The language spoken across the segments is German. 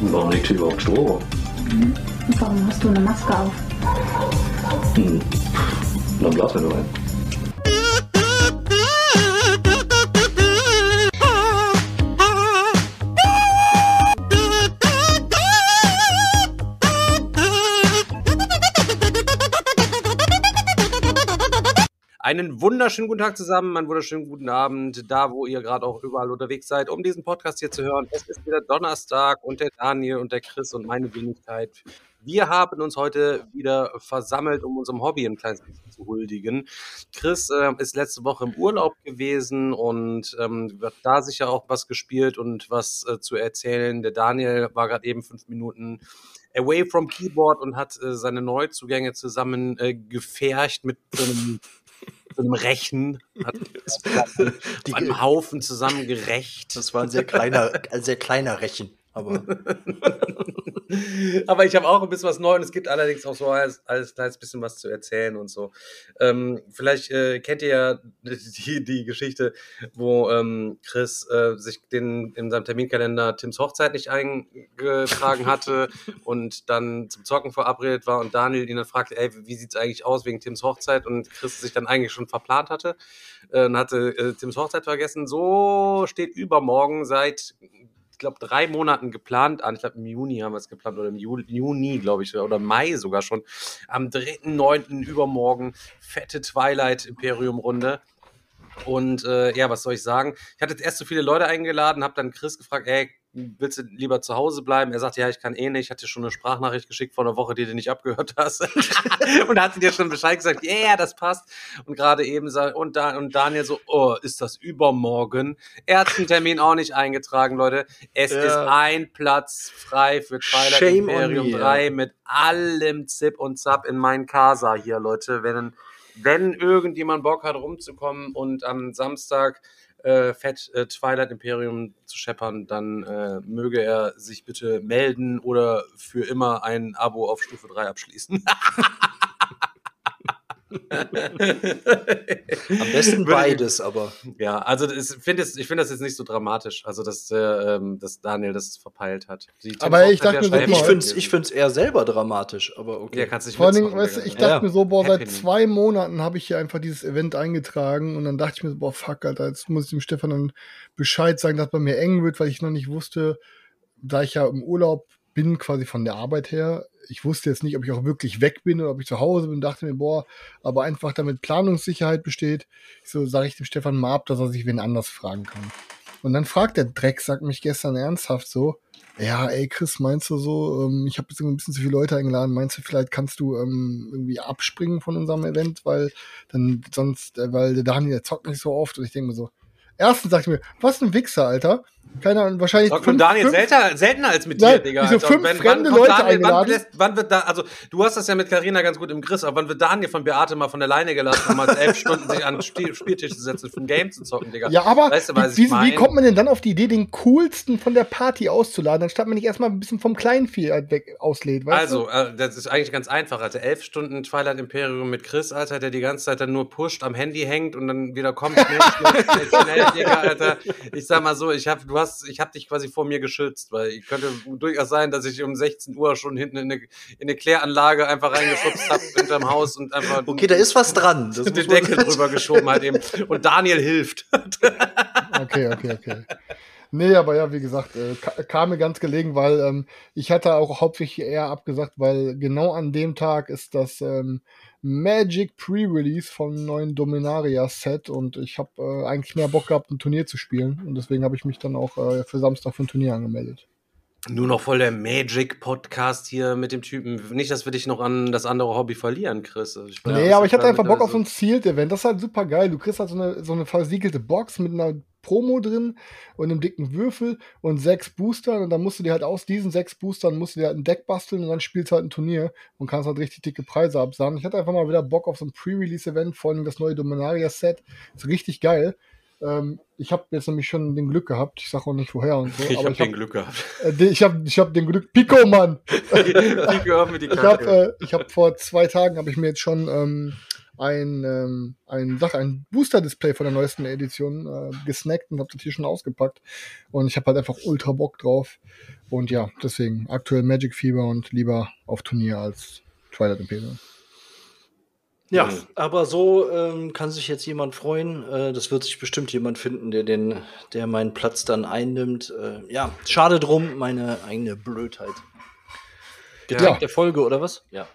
warum liegt hier überhaupt Strom? Mhm. Warum hast du eine Maske auf? Hm. Dann blasen wir nur ein. Einen wunderschönen guten Tag zusammen, einen wunderschönen guten Abend, da wo ihr gerade auch überall unterwegs seid, um diesen Podcast hier zu hören. Es ist wieder Donnerstag und der Daniel und der Chris und meine Wenigkeit. Wir haben uns heute wieder versammelt, um unserem Hobby ein kleines bisschen zu huldigen. Chris äh, ist letzte Woche im Urlaub gewesen und ähm, wird da sicher auch was gespielt und was äh, zu erzählen. Der Daniel war gerade eben fünf Minuten away from Keyboard und hat äh, seine Neuzugänge zusammen äh, gefercht mit so einem so einem Rechen, hat die einem Haufen zusammengerecht. Das war ein sehr kleiner, ein sehr kleiner Rechen. Aber, aber ich habe auch ein bisschen was Neues. Es gibt allerdings auch so als, als kleines bisschen was zu erzählen und so. Ähm, vielleicht äh, kennt ihr ja die, die Geschichte, wo ähm, Chris äh, sich den, in seinem Terminkalender Tims Hochzeit nicht eingetragen hatte und dann zum Zocken verabredet war und Daniel ihn dann fragte, ey, wie sieht's eigentlich aus wegen Tims Hochzeit? Und Chris sich dann eigentlich schon verplant hatte äh, und hatte äh, Tims Hochzeit vergessen. So steht übermorgen seit ich glaube, drei Monaten geplant an. Ich glaube, im Juni haben wir es geplant oder im Juni, glaube ich, oder Mai sogar schon. Am 3.9. übermorgen fette Twilight Imperium Runde. Und äh, ja, was soll ich sagen? Ich hatte jetzt erst so viele Leute eingeladen, habe dann Chris gefragt, ey, willst du lieber zu Hause bleiben? Er sagte, ja, ich kann eh nicht. Ich hatte schon eine Sprachnachricht geschickt vor einer Woche, die du nicht abgehört hast. und hat dir schon Bescheid gesagt, ja, yeah, das passt. Und gerade eben sagt, und, da, und Daniel so, oh, ist das übermorgen? Er hat den Termin auch nicht eingetragen, Leute. Es ja. ist ein Platz frei für Twilight Shame Imperium 3 ja. mit allem Zip und Zap in meinen Casa hier, Leute. Wenn, wenn irgendjemand Bock hat, rumzukommen und am Samstag äh, Fett äh, Twilight Imperium zu scheppern, dann äh, möge er sich bitte melden oder für immer ein Abo auf Stufe 3 abschließen. Am besten beides, aber. Ja, also ich finde find das jetzt nicht so dramatisch, also dass, äh, dass Daniel das verpeilt hat. aber ich dachte mir, ich finde es ich find's eher selber dramatisch, aber okay. Ja, kannst dich Vor allem, weißt du, ich dachte ja. mir so, boah, seit zwei Monaten habe ich hier einfach dieses Event eingetragen und dann dachte ich mir so, boah, fuck, Alter, jetzt muss ich dem Stefan dann Bescheid sagen, dass bei mir eng wird, weil ich noch nicht wusste, da ich ja im Urlaub bin, quasi von der Arbeit her, ich wusste jetzt nicht, ob ich auch wirklich weg bin oder ob ich zu Hause bin, dachte mir, boah, aber einfach damit Planungssicherheit besteht, so sage ich dem Stefan mal ab, dass er sich wen anders fragen kann. Und dann fragt der Dreck, sagt mich gestern ernsthaft so, ja, ey Chris, meinst du so, ähm, ich habe jetzt ein bisschen zu viele Leute eingeladen, meinst du, vielleicht kannst du ähm, irgendwie abspringen von unserem Event, weil dann sonst, äh, weil der Daniel zockt nicht so oft und ich denke mir so, erstens dachte ich mir, was ein Wichser, Alter. Keine Ahnung, wahrscheinlich. Sagt fünf, Daniel fünf, seltener, seltener als mit dir, Digga. Wieso fünf wenn, fremde wann, Leute Daniel, wann, lässt, wann, wird da, also du hast das ja mit Karina ganz gut im Griff, aber wann wird Daniel von Beate mal von der Leine gelassen, um mal elf Stunden sich an den Spiel, Spieltisch zu setzen, für ein Game zu zocken, Digga? Ja, aber weißt du, wie, wie, wie, kommt man denn dann auf die Idee, den coolsten von der Party auszuladen, anstatt man nicht erstmal ein bisschen vom Kleinvieh weg auslädt, weißt Also, äh, das ist eigentlich ganz einfach, Alter. Elf Stunden Twilight Imperium mit Chris, Alter, der die ganze Zeit dann nur pusht, am Handy hängt und dann wieder kommt, schnell, schnell, schnell, Digga, Alter. Ich sag mal so, ich hab, du hast, ich hab dich quasi vor mir geschützt, weil ich könnte durchaus sein, dass ich um 16 Uhr schon hinten in eine, in eine Kläranlage einfach reingeschubst habe hinterm Haus und einfach. Okay, da ist was dran. Das den Deckel drüber geschoben hat eben. Und Daniel hilft. okay, okay, okay. Nee, aber ja, wie gesagt, äh, kam mir ganz gelegen, weil ähm, ich hatte auch hauptsächlich eher abgesagt, weil genau an dem Tag ist das ähm, Magic Pre-Release vom neuen Dominaria-Set und ich habe äh, eigentlich mehr Bock gehabt, ein Turnier zu spielen und deswegen habe ich mich dann auch äh, für Samstag für ein Turnier angemeldet. Nur noch voll der Magic-Podcast hier mit dem Typen. Nicht, dass wir dich noch an das andere Hobby verlieren, Chris. Ich nee, aber ich hatte einfach Bock auf so ein Sealed-Event. Das ist halt super geil. Du kriegst halt so eine, so eine versiegelte Box mit einer Promo drin und einem dicken Würfel und sechs Boostern und dann musst du dir halt aus diesen sechs Boostern musst du dir halt ein Deck basteln und dann spielst du halt ein Turnier und kannst halt richtig dicke Preise absagen. Ich hatte einfach mal wieder Bock auf so ein Pre-Release-Event, vor allem das neue Dominaria-Set. Ist richtig geil. Ähm, ich habe jetzt nämlich schon den Glück gehabt, ich sage auch nicht woher und so. Ich habe ich den Glück gehabt. Äh, ich habe ich hab den Glück. Pico, Mann! Pico mit die ich habe äh, hab vor zwei Tagen habe ich mir jetzt schon ähm, ein, ähm, ein, Sach, ein Booster-Display von der neuesten Edition äh, gesnackt und habe das hier schon ausgepackt. Und ich habe halt einfach ultra Bock drauf. Und ja, deswegen aktuell Magic Fever und lieber auf Turnier als Twilight Imperium. Ja, mhm. aber so ähm, kann sich jetzt jemand freuen. Äh, das wird sich bestimmt jemand finden, der den, der meinen Platz dann einnimmt. Äh, ja, schade drum, meine eigene Blödheit. Getränk ja. der Folge oder was? Ja.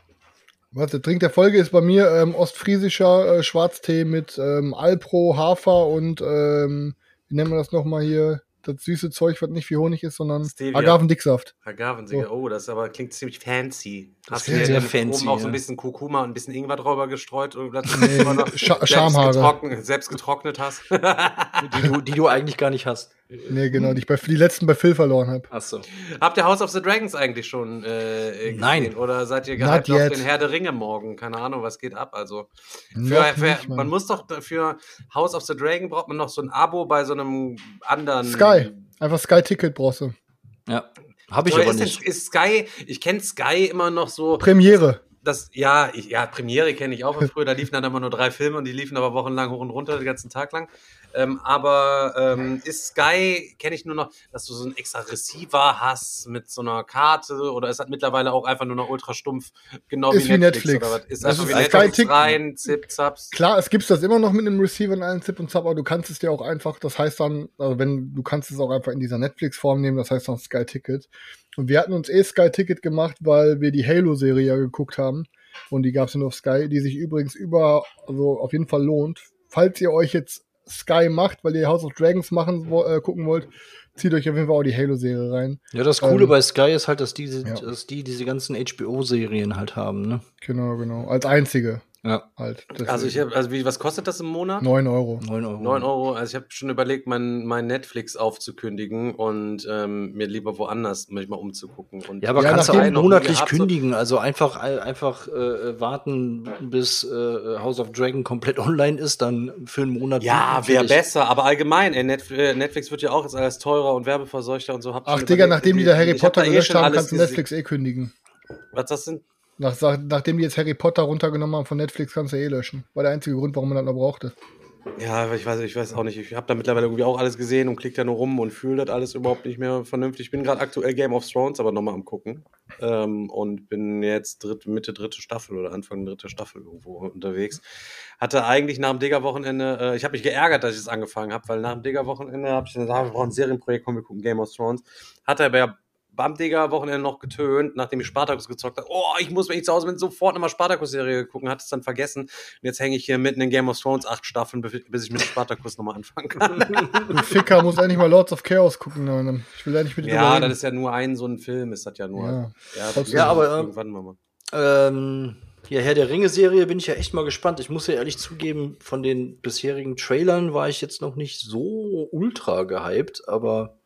Was, der Trink der Folge ist bei mir ähm, ostfriesischer äh, Schwarztee mit ähm, Alpro, Hafer und ähm, wie nennen wir das nochmal hier? das süße Zeug, was nicht wie Honig ist, sondern Stevia. Agavendicksaft. Agavendicksaft, so. oh, das aber klingt ziemlich fancy. Das Hast du sehr fancy, oben auch so ein bisschen Kurkuma und ein bisschen Ingwer drüber gestreut und das nee, Sch Schamhaare. Selbst getrocknet, selbst getrocknet hast. die, du, die du eigentlich gar nicht hast. Nee, genau, die ich bei, die letzten bei Phil verloren habe. Achso. Habt ihr House of the Dragons eigentlich schon äh, gesehen? Nein. Oder seid ihr gehypt auf den Herr der Ringe morgen? Keine Ahnung, was geht ab. Also, für, für, nicht, man muss doch für House of the Dragon braucht man noch so ein Abo bei so einem anderen. Sky. Einfach Sky-Ticket brauchst du. Ja. Habe ich Oder aber ist nicht. ist Sky, ich kenne Sky immer noch so. Premiere. Das, ja, ich, ja, Premiere kenne ich auch von früher. Da liefen dann immer nur drei Filme und die liefen aber wochenlang hoch und runter, den ganzen Tag lang. Ähm, aber ähm, ist Sky, kenne ich nur noch, dass du so einen extra Receiver hast mit so einer Karte oder ist das mittlerweile auch einfach nur noch ultra stumpf, genau ist wie Netflix? Netflix. Oder was? Ist das einfach wie Netflix Sky rein, Zip, Zaps? Klar, es gibt das immer noch mit einem Receiver und allen Zip und Zap, aber du kannst es dir auch einfach, das heißt dann, also wenn, du kannst es auch einfach in dieser Netflix-Form nehmen, das heißt dann Sky Ticket. Und wir hatten uns eh Sky Ticket gemacht, weil wir die Halo-Serie ja geguckt haben. Und die gab es nur auf Sky, die sich übrigens über, also auf jeden Fall lohnt. Falls ihr euch jetzt Sky macht, weil ihr House of Dragons machen, äh, gucken wollt, zieht euch auf jeden Fall auch die Halo-Serie rein. Ja, das Coole ähm, bei Sky ist halt, dass, diese, ja. dass die diese ganzen HBO-Serien halt haben, ne? Genau, genau. Als einzige. Ja. Halt, also ich habe, also wie, was kostet das im Monat? 9 Euro. 9 Euro. 9 Euro. Also ich habe schon überlegt, mein, mein Netflix aufzukündigen und ähm, mir lieber woanders manchmal umzugucken. Und ja, aber ja, kannst du auch monatlich kündigen. Also einfach, einfach äh, warten, bis äh, House of Dragon komplett online ist, dann für einen Monat. Ja, wäre besser. Aber allgemein, ey, äh, Netflix wird ja auch jetzt alles teurer und werbeverseuchter und so. Hab Ach, Digga, nachdem die da Harry Potter gelöscht haben, kannst du Netflix eh kündigen. Was das sind? Nach, nachdem die jetzt Harry Potter runtergenommen haben von Netflix, kannst du eh löschen. War der einzige Grund, warum man das noch brauchte. Ja, ich weiß, ich weiß auch nicht. Ich habe da mittlerweile irgendwie auch alles gesehen und klicke da nur rum und fühle das alles überhaupt nicht mehr vernünftig. Ich bin gerade aktuell Game of Thrones, aber nochmal am gucken. Ähm, und bin jetzt dritt, Mitte dritte Staffel oder Anfang dritte Staffel irgendwo unterwegs. Hatte eigentlich nach dem Digger-Wochenende, äh, ich habe mich geärgert, dass ich es angefangen habe, weil nach dem Digger-Wochenende habe ich gesagt, wir brauchen ein Serienprojekt, komm, wir gucken Game of Thrones. Hatte aber Bam, Wochenende noch getönt, nachdem ich Spartacus gezockt habe. Oh, ich muss, wenn ich zu Hause bin, sofort nochmal Spartacus-Serie gucken. Hat es dann vergessen. Und jetzt hänge ich hier mitten in Game of Thrones acht Staffeln, bis ich mit Spartacus nochmal anfangen kann. Du Ficker muss eigentlich mal Lords of Chaos gucken. Ne? Ich will ja nicht mit dir Ja, das ist ja nur ein so ein Film, ist das ja nur. Ja, ja, ja aber äh, irgendwann mal. Ähm, ja, Herr der Ringe-Serie bin ich ja echt mal gespannt. Ich muss ja ehrlich zugeben, von den bisherigen Trailern war ich jetzt noch nicht so ultra gehypt, aber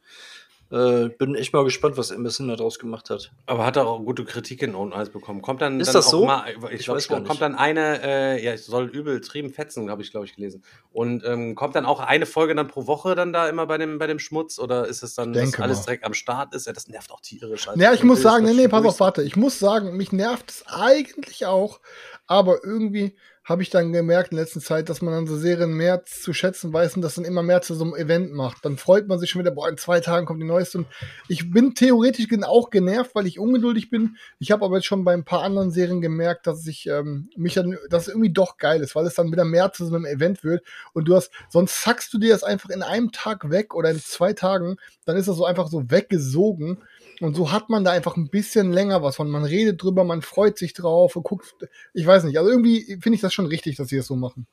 äh, bin echt mal gespannt, was Emerson daraus gemacht hat. Aber hat er auch gute Kritiken und alles bekommen. Kommt dann, ist dann das so? Mal, ich, ich weiß gar nicht. kommt dann eine, äh, ja, ich soll übel trieben fetzen, habe ich glaube ich gelesen. Und ähm, kommt dann auch eine Folge dann pro Woche dann da immer bei dem bei dem Schmutz oder ist es dann, dass alles mal. direkt am Start ist? Ja, das nervt auch tierisch. Also ja, ich muss sagen, nee, nee, pass auf, warte. Ich muss sagen, mich nervt es eigentlich auch, aber irgendwie habe ich dann gemerkt in letzter Zeit, dass man dann so Serien mehr zu schätzen weiß und das dann immer mehr zu so einem Event macht. Dann freut man sich schon wieder, boah, in zwei Tagen kommt die neueste. Und ich bin theoretisch auch genervt, weil ich ungeduldig bin. Ich habe aber jetzt schon bei ein paar anderen Serien gemerkt, dass ich ähm, mich dann, dass es irgendwie doch geil ist, weil es dann wieder mehr zu so einem Event wird. Und du hast, sonst zackst du dir das einfach in einem Tag weg oder in zwei Tagen, dann ist das so einfach so weggesogen. Und so hat man da einfach ein bisschen länger was von. Man redet drüber, man freut sich drauf und guckt. Ich weiß nicht. Also irgendwie finde ich das schon richtig, dass sie das so machen.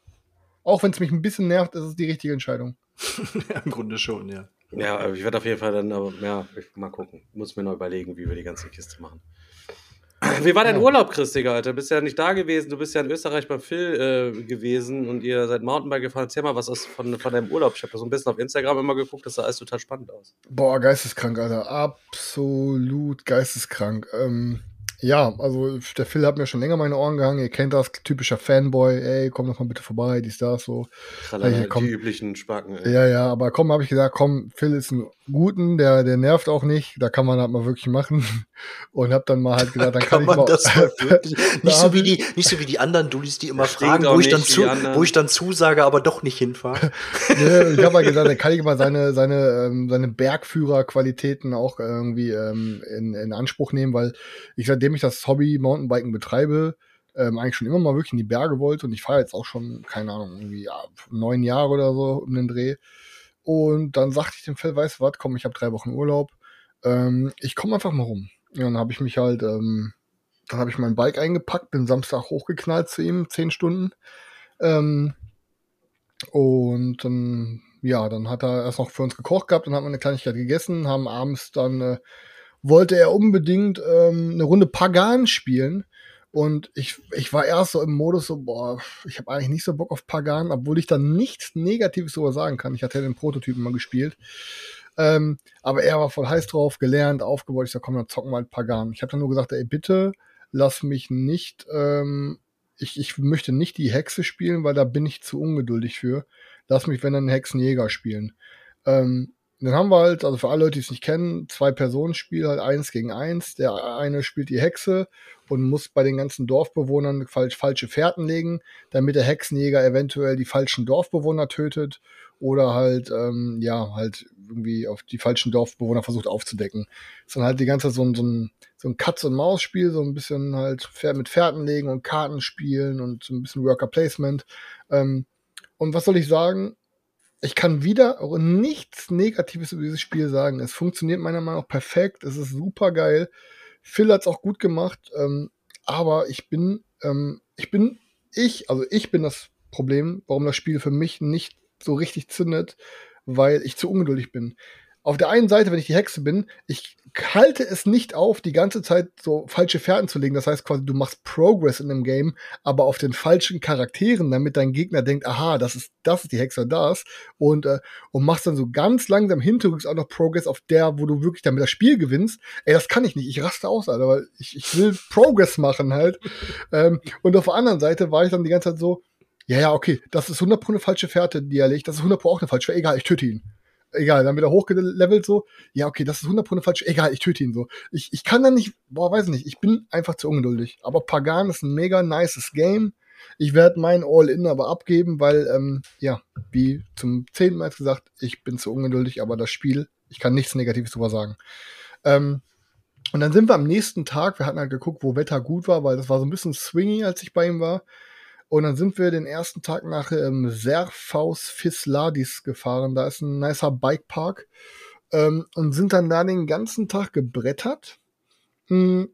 Auch wenn es mich ein bisschen nervt, ist es die richtige Entscheidung. Im Grunde schon, ja. Ja, ich werde auf jeden Fall dann, aber ja, mal gucken. Muss mir noch überlegen, wie wir die ganze Kiste machen. Wie war dein. Urlaub, Chris, Digga, Alter? Du bist ja nicht da gewesen, du bist ja in Österreich beim Phil äh, gewesen und ihr seid Mountainbike gefahren. Erzähl mal, was ist von, von deinem Urlaub? Ich habe so ein bisschen auf Instagram immer geguckt, das sah alles total spannend aus. Boah, geisteskrank, Alter. Absolut geisteskrank. Ähm, ja, also der Phil hat mir schon länger meine Ohren gehangen. Ihr kennt das, typischer Fanboy. Ey, komm doch mal bitte vorbei, dies, das, so. Tralala, komm, die üblichen Spacken. Ey. Ja, ja, aber komm, habe ich gesagt, komm, Phil ist ein Guten, der, der nervt auch nicht. Da kann man halt mal wirklich machen. Und hab dann mal halt gesagt, dann kann, kann man ich mal, das mal wirklich. nicht so wie die, nicht so wie die anderen Dullis, die immer fragen, wo ich dann zu, wo ich dann zusage, aber doch nicht hinfahre. nee, ich habe halt gesagt, dann kann ich mal seine, seine, ähm, seine Bergführerqualitäten auch irgendwie ähm, in, in Anspruch nehmen, weil ich seitdem seitdem ich das Hobby Mountainbiken betreibe, ähm, eigentlich schon immer mal wirklich in die Berge wollte und ich fahre jetzt auch schon, keine Ahnung, irgendwie ja, neun Jahre oder so um den Dreh. Und dann sagte ich dem Phil, weißt du was, komm, ich habe drei Wochen Urlaub, ähm, ich komme einfach mal rum. Ja, dann habe ich mich halt, ähm, dann habe ich mein Bike eingepackt, bin Samstag hochgeknallt zu ihm, zehn Stunden. Ähm, und dann, ja, dann hat er erst noch für uns gekocht gehabt, dann haben wir eine Kleinigkeit gegessen, haben abends dann äh, wollte er unbedingt ähm, eine Runde Pagan spielen. Und ich, ich war erst so im Modus so, boah, ich habe eigentlich nicht so Bock auf Pagan, obwohl ich da nichts Negatives darüber sagen kann. Ich hatte ja den Prototypen mal gespielt. Ähm, aber er war voll heiß drauf, gelernt, aufgebaut. Ich sag, komm, dann zocken wir halt Pagan. Ich habe dann nur gesagt, ey, bitte lass mich nicht, ähm, ich, ich möchte nicht die Hexe spielen, weil da bin ich zu ungeduldig für. Lass mich, wenn dann Hexenjäger spielen. Ähm, dann haben wir halt, also für alle Leute, die es nicht kennen, zwei Personen-Spiel, halt eins gegen eins. Der eine spielt die Hexe und muss bei den ganzen Dorfbewohnern falsch, falsche Fährten legen, damit der Hexenjäger eventuell die falschen Dorfbewohner tötet oder halt, ähm, ja, halt irgendwie auf die falschen Dorfbewohner versucht aufzudecken. Ist dann halt die ganze Zeit so ein, so ein, so ein Katz-und-Maus-Spiel, so ein bisschen halt mit Fährten legen und Karten spielen und so ein bisschen Worker-Placement. Ähm, und was soll ich sagen? Ich kann wieder nichts Negatives über dieses Spiel sagen. Es funktioniert meiner Meinung nach perfekt. Es ist super geil. Phil hat es auch gut gemacht. Ähm, aber ich bin, ähm, ich bin, ich, also ich bin das Problem, warum das Spiel für mich nicht so richtig zündet, weil ich zu ungeduldig bin auf der einen Seite, wenn ich die Hexe bin, ich halte es nicht auf, die ganze Zeit so falsche Fährten zu legen. Das heißt quasi, du machst Progress in dem Game, aber auf den falschen Charakteren, damit dein Gegner denkt, aha, das ist, das ist die Hexe, das. Und, äh, und machst dann so ganz langsam hinterrücks auch noch Progress auf der, wo du wirklich damit das Spiel gewinnst. Ey, das kann ich nicht. Ich raste aus, Alter, weil ich, ich will Progress machen halt. ähm, und auf der anderen Seite war ich dann die ganze Zeit so, ja, ja, okay, das ist 100 Pro eine falsche Fährte, die er legt. Das ist 100 Pro auch eine falsche Fährte. Egal, ich töte ihn egal, dann wieder hochgelevelt so, ja, okay, das ist 100% falsch, egal, ich töte ihn so. Ich, ich kann da nicht, boah, weiß nicht, ich bin einfach zu ungeduldig. Aber Pagan ist ein mega nices Game. Ich werde mein All-In aber abgeben, weil, ähm, ja, wie zum zehnten Mal gesagt, ich bin zu ungeduldig, aber das Spiel, ich kann nichts Negatives drüber sagen. Ähm, und dann sind wir am nächsten Tag, wir hatten halt geguckt, wo Wetter gut war, weil das war so ein bisschen swingy, als ich bei ihm war. Und dann sind wir den ersten Tag nach ähm, Serfaus Fisladis gefahren. Da ist ein nicer Bikepark. Ähm, und sind dann da den ganzen Tag gebrettert. Mhm.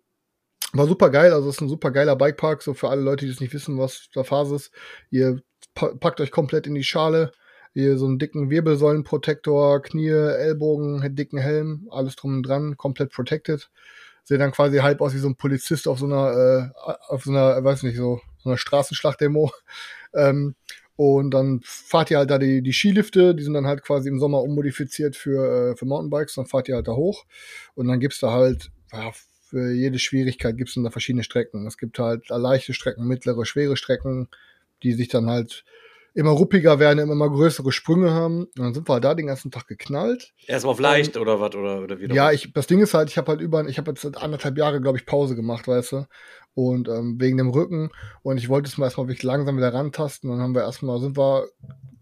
War super geil, also es ist ein super geiler Bikepark, so für alle Leute, die es nicht wissen, was da Phase ist. Ihr packt euch komplett in die Schale, ihr so einen dicken Wirbelsäulenprotektor, Knie, Ellbogen, dicken Helm, alles drum und dran, komplett protected. Seht dann quasi halb aus wie so ein Polizist auf so einer, äh, auf so einer, weiß nicht, so so einer Straßenschlachtdemo. Ähm, und dann fahrt ihr halt da die, die Skilifte, die sind dann halt quasi im Sommer ummodifiziert für, äh, für Mountainbikes, dann fahrt ihr halt da hoch und dann gibt's da halt, ja, für jede Schwierigkeit gibt's dann da verschiedene Strecken. Es gibt halt leichte Strecken, mittlere, schwere Strecken, die sich dann halt immer ruppiger werden, immer größere Sprünge haben. Und dann sind wir halt da den ganzen Tag geknallt. Erstmal auf leicht um, oder was oder, oder wie? Ja, ich, das Ding ist halt, ich habe halt über, ich habe jetzt anderthalb Jahre, glaube ich, Pause gemacht, weißt du. Und ähm, wegen dem Rücken. Und ich wollte es mal erstmal wirklich langsam wieder rantasten. Dann haben wir erstmal, sind wir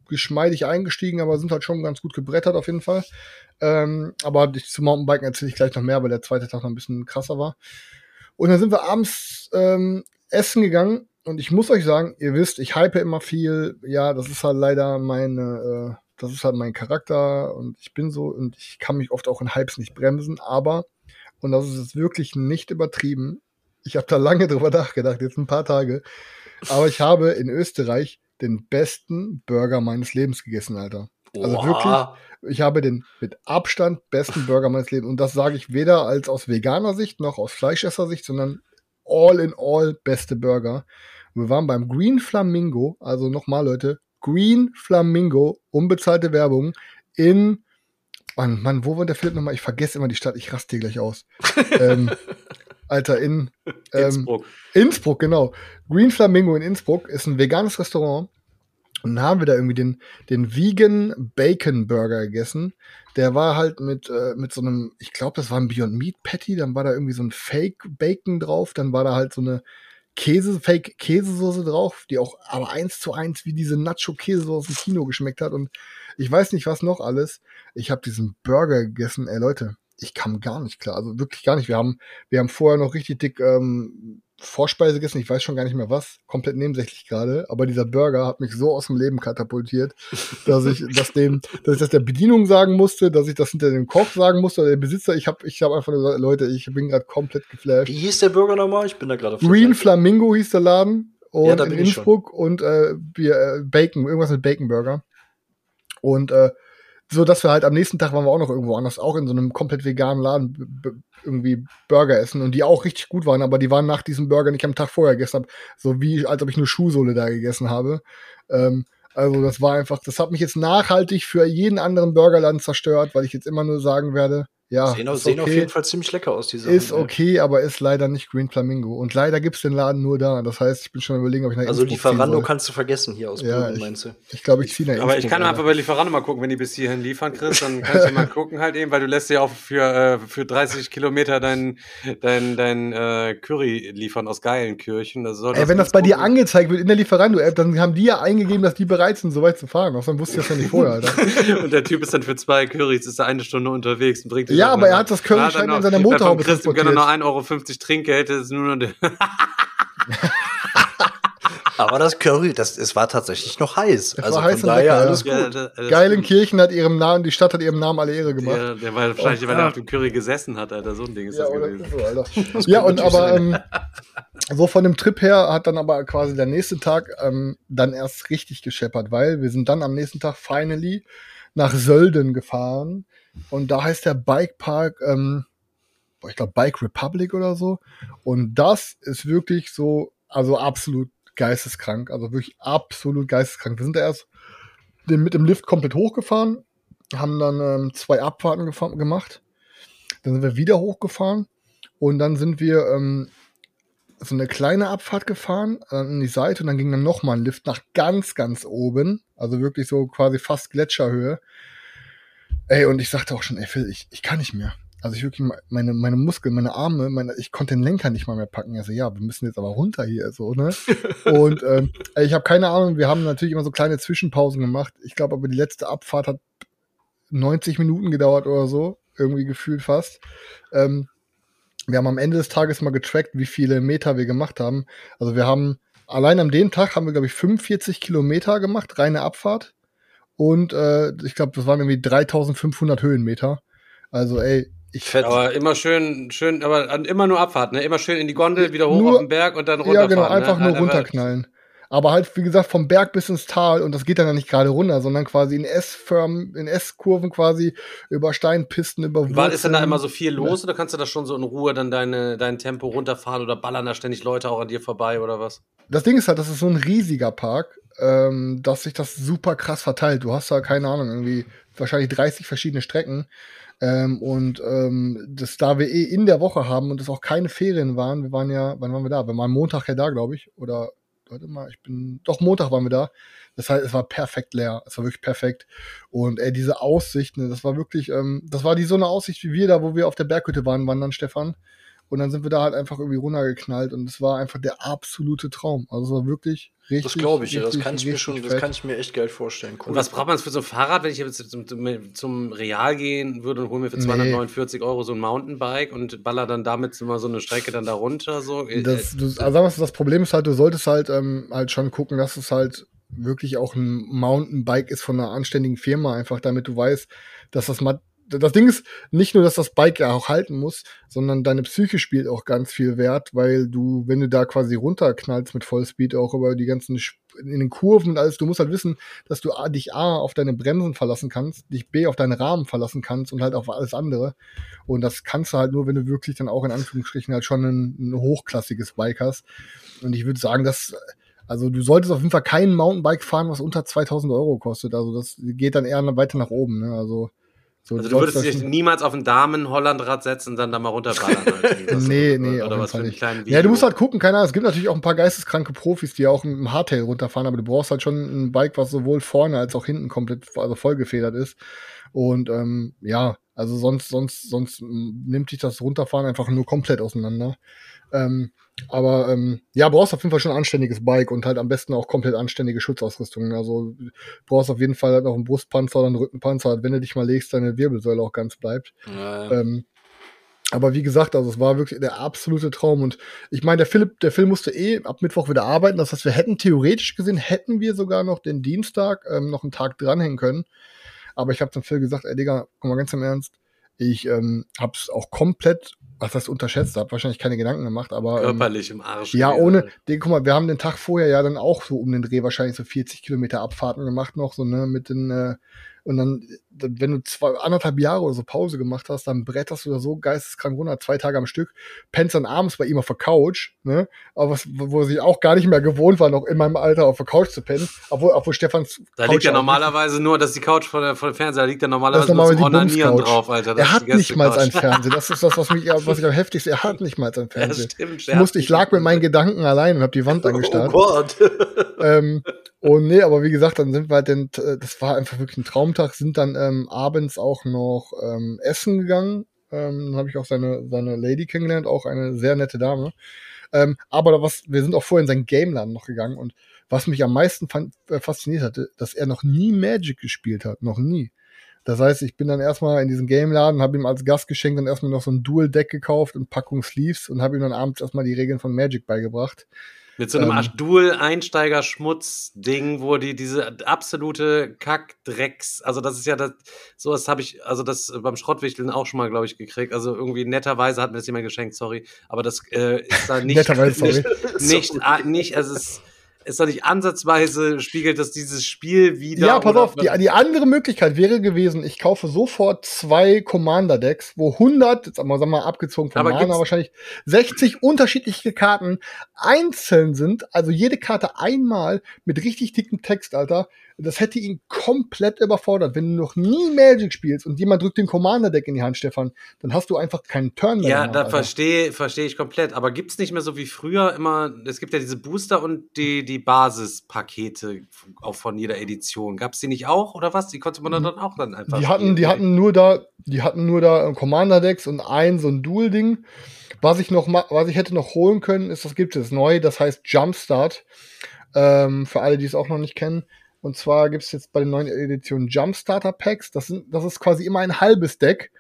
geschmeidig eingestiegen, aber sind halt schon ganz gut gebrettert auf jeden Fall. Ähm, aber zu Mountainbiken erzähle ich gleich noch mehr, weil der zweite Tag noch ein bisschen krasser war. Und dann sind wir abends ähm, essen gegangen und ich muss euch sagen, ihr wisst, ich hype immer viel. Ja, das ist halt leider meine, äh, das ist halt mein Charakter und ich bin so und ich kann mich oft auch in Hypes nicht bremsen, aber, und das ist jetzt wirklich nicht übertrieben, ich habe da lange drüber nachgedacht, jetzt ein paar Tage, aber ich habe in Österreich den besten Burger meines Lebens gegessen, Alter. Also Oha. wirklich, ich habe den mit Abstand besten Burger meines Lebens. Und das sage ich weder als aus veganer Sicht noch aus Fleischesser Sicht, sondern all in all beste Burger. Wir waren beim Green Flamingo, also nochmal Leute, Green Flamingo, unbezahlte Werbung in Mann, Mann, wo war der Philipp nochmal? Ich vergesse immer die Stadt, ich raste hier gleich aus. ähm, Alter, in ähm, Innsbruck. Innsbruck, genau. Green Flamingo in Innsbruck ist ein veganes Restaurant. Und dann haben wir da irgendwie den, den Vegan Bacon Burger gegessen. Der war halt mit, äh, mit so einem, ich glaube, das war ein Beyond Meat Patty, dann war da irgendwie so ein Fake Bacon drauf, dann war da halt so eine Käse, Fake Käsesoße drauf, die auch aber eins zu eins wie diese Nacho Käsesoße im Kino geschmeckt hat und ich weiß nicht was noch alles. Ich habe diesen Burger gegessen, ey Leute, ich kam gar nicht klar, also wirklich gar nicht. Wir haben, wir haben vorher noch richtig dick ähm, Vorspeise gegessen, ich weiß schon gar nicht mehr was, komplett nebensächlich gerade, aber dieser Burger hat mich so aus dem Leben katapultiert, dass ich das dem, dass ich das der Bedienung sagen musste, dass ich das hinter dem Koch sagen musste, oder der Besitzer, ich habe ich hab einfach gesagt, Leute, ich bin gerade komplett geflasht. Wie hieß der Burger nochmal? Ich bin da gerade Green Flamingo hieß der Laden und ja, in Innsbruck und äh, äh, Bacon, irgendwas mit Bacon Burger. Und äh, so dass wir halt am nächsten Tag waren wir auch noch irgendwo anders, auch in so einem komplett veganen Laden irgendwie Burger essen und die auch richtig gut waren, aber die waren nach diesem Burger nicht am Tag vorher gegessen so wie als ob ich nur Schuhsohle da gegessen habe. Ähm, also das war einfach, das hat mich jetzt nachhaltig für jeden anderen Burgerladen zerstört, weil ich jetzt immer nur sagen werde, ja, sehen, auf, sehen okay. auf jeden Fall ziemlich lecker aus, diese Ist Sachen, okay, aber ist leider nicht Green Flamingo. Und leider gibt's den Laden nur da. Das heißt, ich bin schon überlegen, ob ich nach Also Innsbruck Lieferando kannst du vergessen hier aus ja, Böden, meinst du? Ich glaube, ich ziehe nach Aber ich kann einfach bei Lieferando mal gucken, wenn die bis hierhin liefern, Chris, dann kannst du mal gucken halt eben, weil du lässt ja auch für, äh, für 30 Kilometer dein, dein, dein äh, Curry liefern aus Geilenkirchen. Das soll Ey, wenn das bei dir angezeigt wird in der Lieferando-App, dann haben die ja eingegeben, dass die bereit sind, so weit zu fahren. Außerdem wusste ich das ja nicht vorher, Alter. und der Typ ist dann für zwei Currys, ist er eine Stunde unterwegs und bringt Ja, aber er hat das Curry Curryschein in seiner Motorhaube transportiert. Wenn er noch 1,50 Euro Trinkgeld, ist nur noch Aber das Curry, das, es war tatsächlich noch heiß. Es also war heiß von daher lecker, alles gut. Ja, das, Geilenkirchen hat ihrem Namen, die Stadt hat ihrem Namen alle Ehre gemacht. Ja, der war wahrscheinlich, oh, weil er auf dem Curry gesessen hat, Alter. So ein Ding ist ja, das gewesen. So, Alter. ja, und aber ähm, so von dem Trip her hat dann aber quasi der nächste Tag ähm, dann erst richtig gescheppert, weil wir sind dann am nächsten Tag finally nach Sölden gefahren und da heißt der Bikepark, ähm, ich glaube Bike Republic oder so. Und das ist wirklich so, also absolut geisteskrank, also wirklich absolut geisteskrank. Wir sind da erst mit dem Lift komplett hochgefahren, haben dann ähm, zwei Abfahrten gemacht. Dann sind wir wieder hochgefahren und dann sind wir ähm, so eine kleine Abfahrt gefahren an die Seite und dann ging dann nochmal ein Lift nach ganz, ganz oben. Also wirklich so quasi fast Gletscherhöhe. Ey, und ich sagte auch schon, ey Phil, ich, ich kann nicht mehr. Also ich wirklich, meine, meine Muskeln, meine Arme, meine, ich konnte den Lenker nicht mal mehr packen. Also ja, wir müssen jetzt aber runter hier, so, ne? und ähm, ich habe keine Ahnung, wir haben natürlich immer so kleine Zwischenpausen gemacht. Ich glaube aber die letzte Abfahrt hat 90 Minuten gedauert oder so, irgendwie gefühlt fast. Ähm, wir haben am Ende des Tages mal getrackt, wie viele Meter wir gemacht haben. Also wir haben, allein an dem Tag haben wir, glaube ich, 45 Kilometer gemacht, reine Abfahrt. Und äh, ich glaube, das waren irgendwie 3500 Höhenmeter. Also, ey, ich fett. Aber immer schön, schön, aber immer nur Abfahrt, ne? Immer schön in die Gondel, wieder hoch nur, auf den Berg und dann runterfahren. Ja, genau, einfach ne? nur runterknallen. Aber halt, wie gesagt, vom Berg bis ins Tal und das geht dann ja nicht gerade runter, sondern quasi in S-Förm, in S-Kurven quasi über Steinpisten, über Wurzeln. War, ist denn da immer so viel los oder kannst du da schon so in Ruhe dann deine, dein Tempo runterfahren oder ballern da ständig Leute auch an dir vorbei oder was? Das Ding ist halt, das ist so ein riesiger Park ähm, dass sich das super krass verteilt. Du hast da, keine Ahnung, irgendwie wahrscheinlich 30 verschiedene Strecken. Ähm, und ähm, das, da wir eh in der Woche haben und es auch keine Ferien waren, wir waren ja, wann waren wir da? Wir waren Montag ja da, glaube ich. Oder, warte mal, ich bin, doch Montag waren wir da. Das heißt, es war perfekt leer. Es war wirklich perfekt. Und ey, diese Aussicht, ne, das war wirklich, ähm, das war die so eine Aussicht wie wir da, wo wir auf der Berghütte waren, wandern, Stefan. Und dann sind wir da halt einfach irgendwie runtergeknallt und es war einfach der absolute Traum. Also es war wirklich richtig. Das glaube ich, richtig, ja. Das kann ich mir schon, das kann ich mir echt geil vorstellen. Cool. Und was braucht man für so ein Fahrrad, wenn ich jetzt zum, zum, zum Real gehen würde und hole mir für 249 nee. Euro so ein Mountainbike und baller dann damit immer so eine Strecke dann da runter? So? Äh, das, du, also sagen wir, das Problem ist halt, du solltest halt ähm, halt schon gucken, dass es halt wirklich auch ein Mountainbike ist von einer anständigen Firma, einfach damit du weißt, dass das das Ding ist nicht nur, dass das Bike ja auch halten muss, sondern deine Psyche spielt auch ganz viel Wert, weil du, wenn du da quasi runterknallst mit Vollspeed, auch über die ganzen in den Kurven und alles, du musst halt wissen, dass du dich A auf deine Bremsen verlassen kannst, dich B auf deinen Rahmen verlassen kannst und halt auf alles andere. Und das kannst du halt nur, wenn du wirklich dann auch in Anführungsstrichen halt schon ein, ein hochklassiges Bike hast. Und ich würde sagen, dass also du solltest auf jeden Fall kein Mountainbike fahren, was unter 2000 Euro kostet. Also das geht dann eher weiter nach oben. Ne? Also so, also du würdest dich niemals auf ein Damen-Hollandrad setzen und dann da mal runterballern. Halt, nee, nee, oder was für einen kleinen Video. Ja, du musst halt gucken, keine Ahnung, es gibt natürlich auch ein paar geisteskranke Profis, die auch im Hardtail runterfahren, aber du brauchst halt schon ein Bike, was sowohl vorne als auch hinten komplett also vollgefedert ist. Und ähm, ja, also sonst, sonst, sonst nimmt dich das Runterfahren einfach nur komplett auseinander. Ähm, aber ähm, ja, brauchst auf jeden Fall schon ein anständiges Bike und halt am besten auch komplett anständige Schutzausrüstung. Also brauchst auf jeden Fall halt noch einen Brustpanzer oder einen Rückenpanzer, wenn du dich mal legst, deine Wirbelsäule auch ganz bleibt. Ja, ja. Ähm, aber wie gesagt, also es war wirklich der absolute Traum. Und ich meine, der Philipp, der Film musste eh ab Mittwoch wieder arbeiten. Das heißt, wir hätten theoretisch gesehen, hätten wir sogar noch den Dienstag ähm, noch einen Tag dranhängen können. Aber ich habe zum Phil gesagt, ey Digga, komm mal ganz im Ernst, ich ähm, habe es auch komplett was heißt unterschätzt, habe wahrscheinlich keine Gedanken gemacht, aber. Ähm, Körperlich ähm, im Arsch. Ja, ohne, den, guck mal, wir haben den Tag vorher ja dann auch so um den Dreh wahrscheinlich so 40 Kilometer Abfahrten gemacht noch, so, ne, mit den, äh, und dann, wenn du zwei, anderthalb Jahre oder so Pause gemacht hast, dann bretterst du da so geisteskrank runter, zwei Tage am Stück, pennst dann abends bei ihm auf der Couch, ne? Aber was, wo sie auch gar nicht mehr gewohnt war, noch in meinem Alter auf der Couch zu pennen, obwohl, obwohl Stefans. Da Couch liegt ja normalerweise nur, dass die Couch vor, der, vor dem Fernseher, liegt ja normalerweise nur zum Onanieren drauf, Alter. Das er hat nicht mal ein Fernseher. Das ist das, was mich, was ich am heftigsten, er hat nicht mal ein Fernseher. Ja, stimmt, ich, musste, ich lag mit meinen Gedanken allein und hab die Wand angestarrt. Oh Gott. ähm, und nee, aber wie gesagt, dann sind wir halt, denn, das war einfach wirklich ein Traumtag, sind dann ähm, abends auch noch ähm, essen gegangen. Ähm, dann habe ich auch seine, seine Lady kennengelernt, auch eine sehr nette Dame. Ähm, aber was, wir sind auch vorher in seinen Game-Laden noch gegangen und was mich am meisten fand, äh, fasziniert hatte, dass er noch nie Magic gespielt hat, noch nie. Das heißt, ich bin dann erstmal in diesen Game-Laden, habe ihm als Gastgeschenk dann erstmal noch so ein Dual-Deck gekauft und Packung Sleeves und habe ihm dann abends erstmal die Regeln von Magic beigebracht. Mit so einem ähm, Dual-Einsteiger-Schmutz-Ding, wo die diese absolute Kack-Drecks, also das ist ja das, sowas habe ich, also das beim Schrottwichteln auch schon mal, glaube ich, gekriegt. Also irgendwie netterweise hat mir das jemand geschenkt, sorry. Aber das äh, ist da nicht, netterweise, sorry. nicht, nicht, nicht, also es ist, doch nicht ansatzweise spiegelt das dieses Spiel wieder. Ja, pass auf, die, die andere Möglichkeit wäre gewesen, ich kaufe sofort zwei Commander-Decks, wo 100, jetzt sagen wir mal abgezogen von Mana, wahrscheinlich 60 unterschiedliche Karten einzeln sind, also jede Karte einmal mit richtig dickem Text, Alter, das hätte ihn komplett überfordert. Wenn du noch nie Magic spielst und jemand drückt den Commander-Deck in die Hand, Stefan, dann hast du einfach keinen Turn mehr. Ja, da verstehe versteh ich komplett. Aber gibt es nicht mehr so wie früher immer, es gibt ja diese Booster und die, die Basispakete auch von jeder Edition. Gab es die nicht auch oder was? Die konnte man dann mhm. auch dann einfach. Die hatten, die hatten nur da, die hatten nur da Commander-Decks und ein so ein Dual-Ding. Was ich noch, was ich hätte noch holen können, ist, das gibt es neu, das heißt Jumpstart. Ähm, für alle, die es auch noch nicht kennen. Und zwar gibt es jetzt bei den neuen Editionen Jumpstarter Packs. Das, sind, das ist quasi immer ein halbes Deck.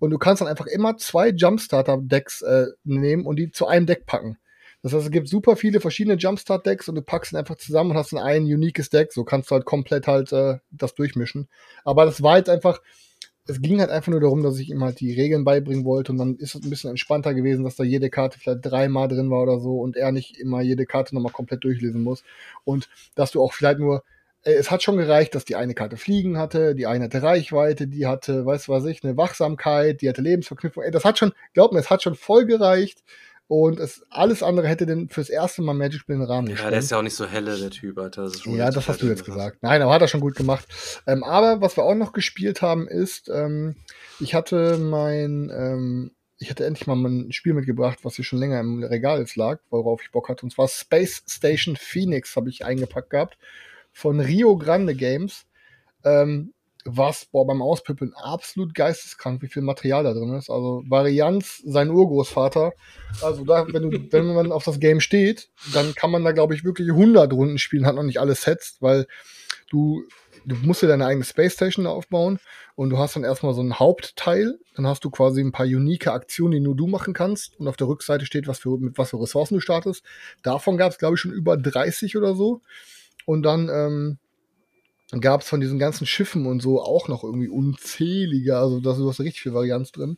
Und du kannst dann einfach immer zwei Jumpstarter Decks äh, nehmen und die zu einem Deck packen. Das heißt, es gibt super viele verschiedene Jumpstart Decks und du packst ihn einfach zusammen und hast dann ein uniques Deck. So kannst du halt komplett halt äh, das durchmischen. Aber das war jetzt einfach, es ging halt einfach nur darum, dass ich ihm halt die Regeln beibringen wollte und dann ist es ein bisschen entspannter gewesen, dass da jede Karte vielleicht dreimal drin war oder so und er nicht immer jede Karte nochmal komplett durchlesen muss. Und dass du auch vielleicht nur es hat schon gereicht, dass die eine Karte Fliegen hatte, die eine hatte Reichweite, die hatte, weiß was ich, eine Wachsamkeit, die hatte Lebensverknüpfung. Ey, das hat schon, glaub mir, es hat schon voll gereicht. Und es, alles andere hätte denn fürs erste Mal Magic Spiel den Rahmen nicht. Ja, der ist ja auch nicht so helle, der Typ, Alter. Das ja, das hast du jetzt gesagt. Nein, aber hat er schon gut gemacht. Ähm, aber was wir auch noch gespielt haben, ist, ähm, ich hatte mein, ähm, ich hatte endlich mal ein Spiel mitgebracht, was hier schon länger im Regal lag, worauf ich Bock hatte. Und zwar Space Station Phoenix habe ich eingepackt gehabt von Rio Grande Games. Ähm, was boah, beim Auspippeln absolut geisteskrank, wie viel Material da drin ist. Also Varianz, sein Urgroßvater. Also da, wenn, du, wenn man auf das Game steht, dann kann man da, glaube ich, wirklich 100 Runden spielen, hat noch nicht alles Sets, weil du, du musst dir deine eigene Space Station aufbauen und du hast dann erstmal so einen Hauptteil, dann hast du quasi ein paar unique Aktionen, die nur du machen kannst und auf der Rückseite steht, was für, mit was für Ressourcen du startest. Davon gab es, glaube ich, schon über 30 oder so. Und dann ähm, gab es von diesen ganzen Schiffen und so auch noch irgendwie unzählige, also da hast richtig viel Varianz drin.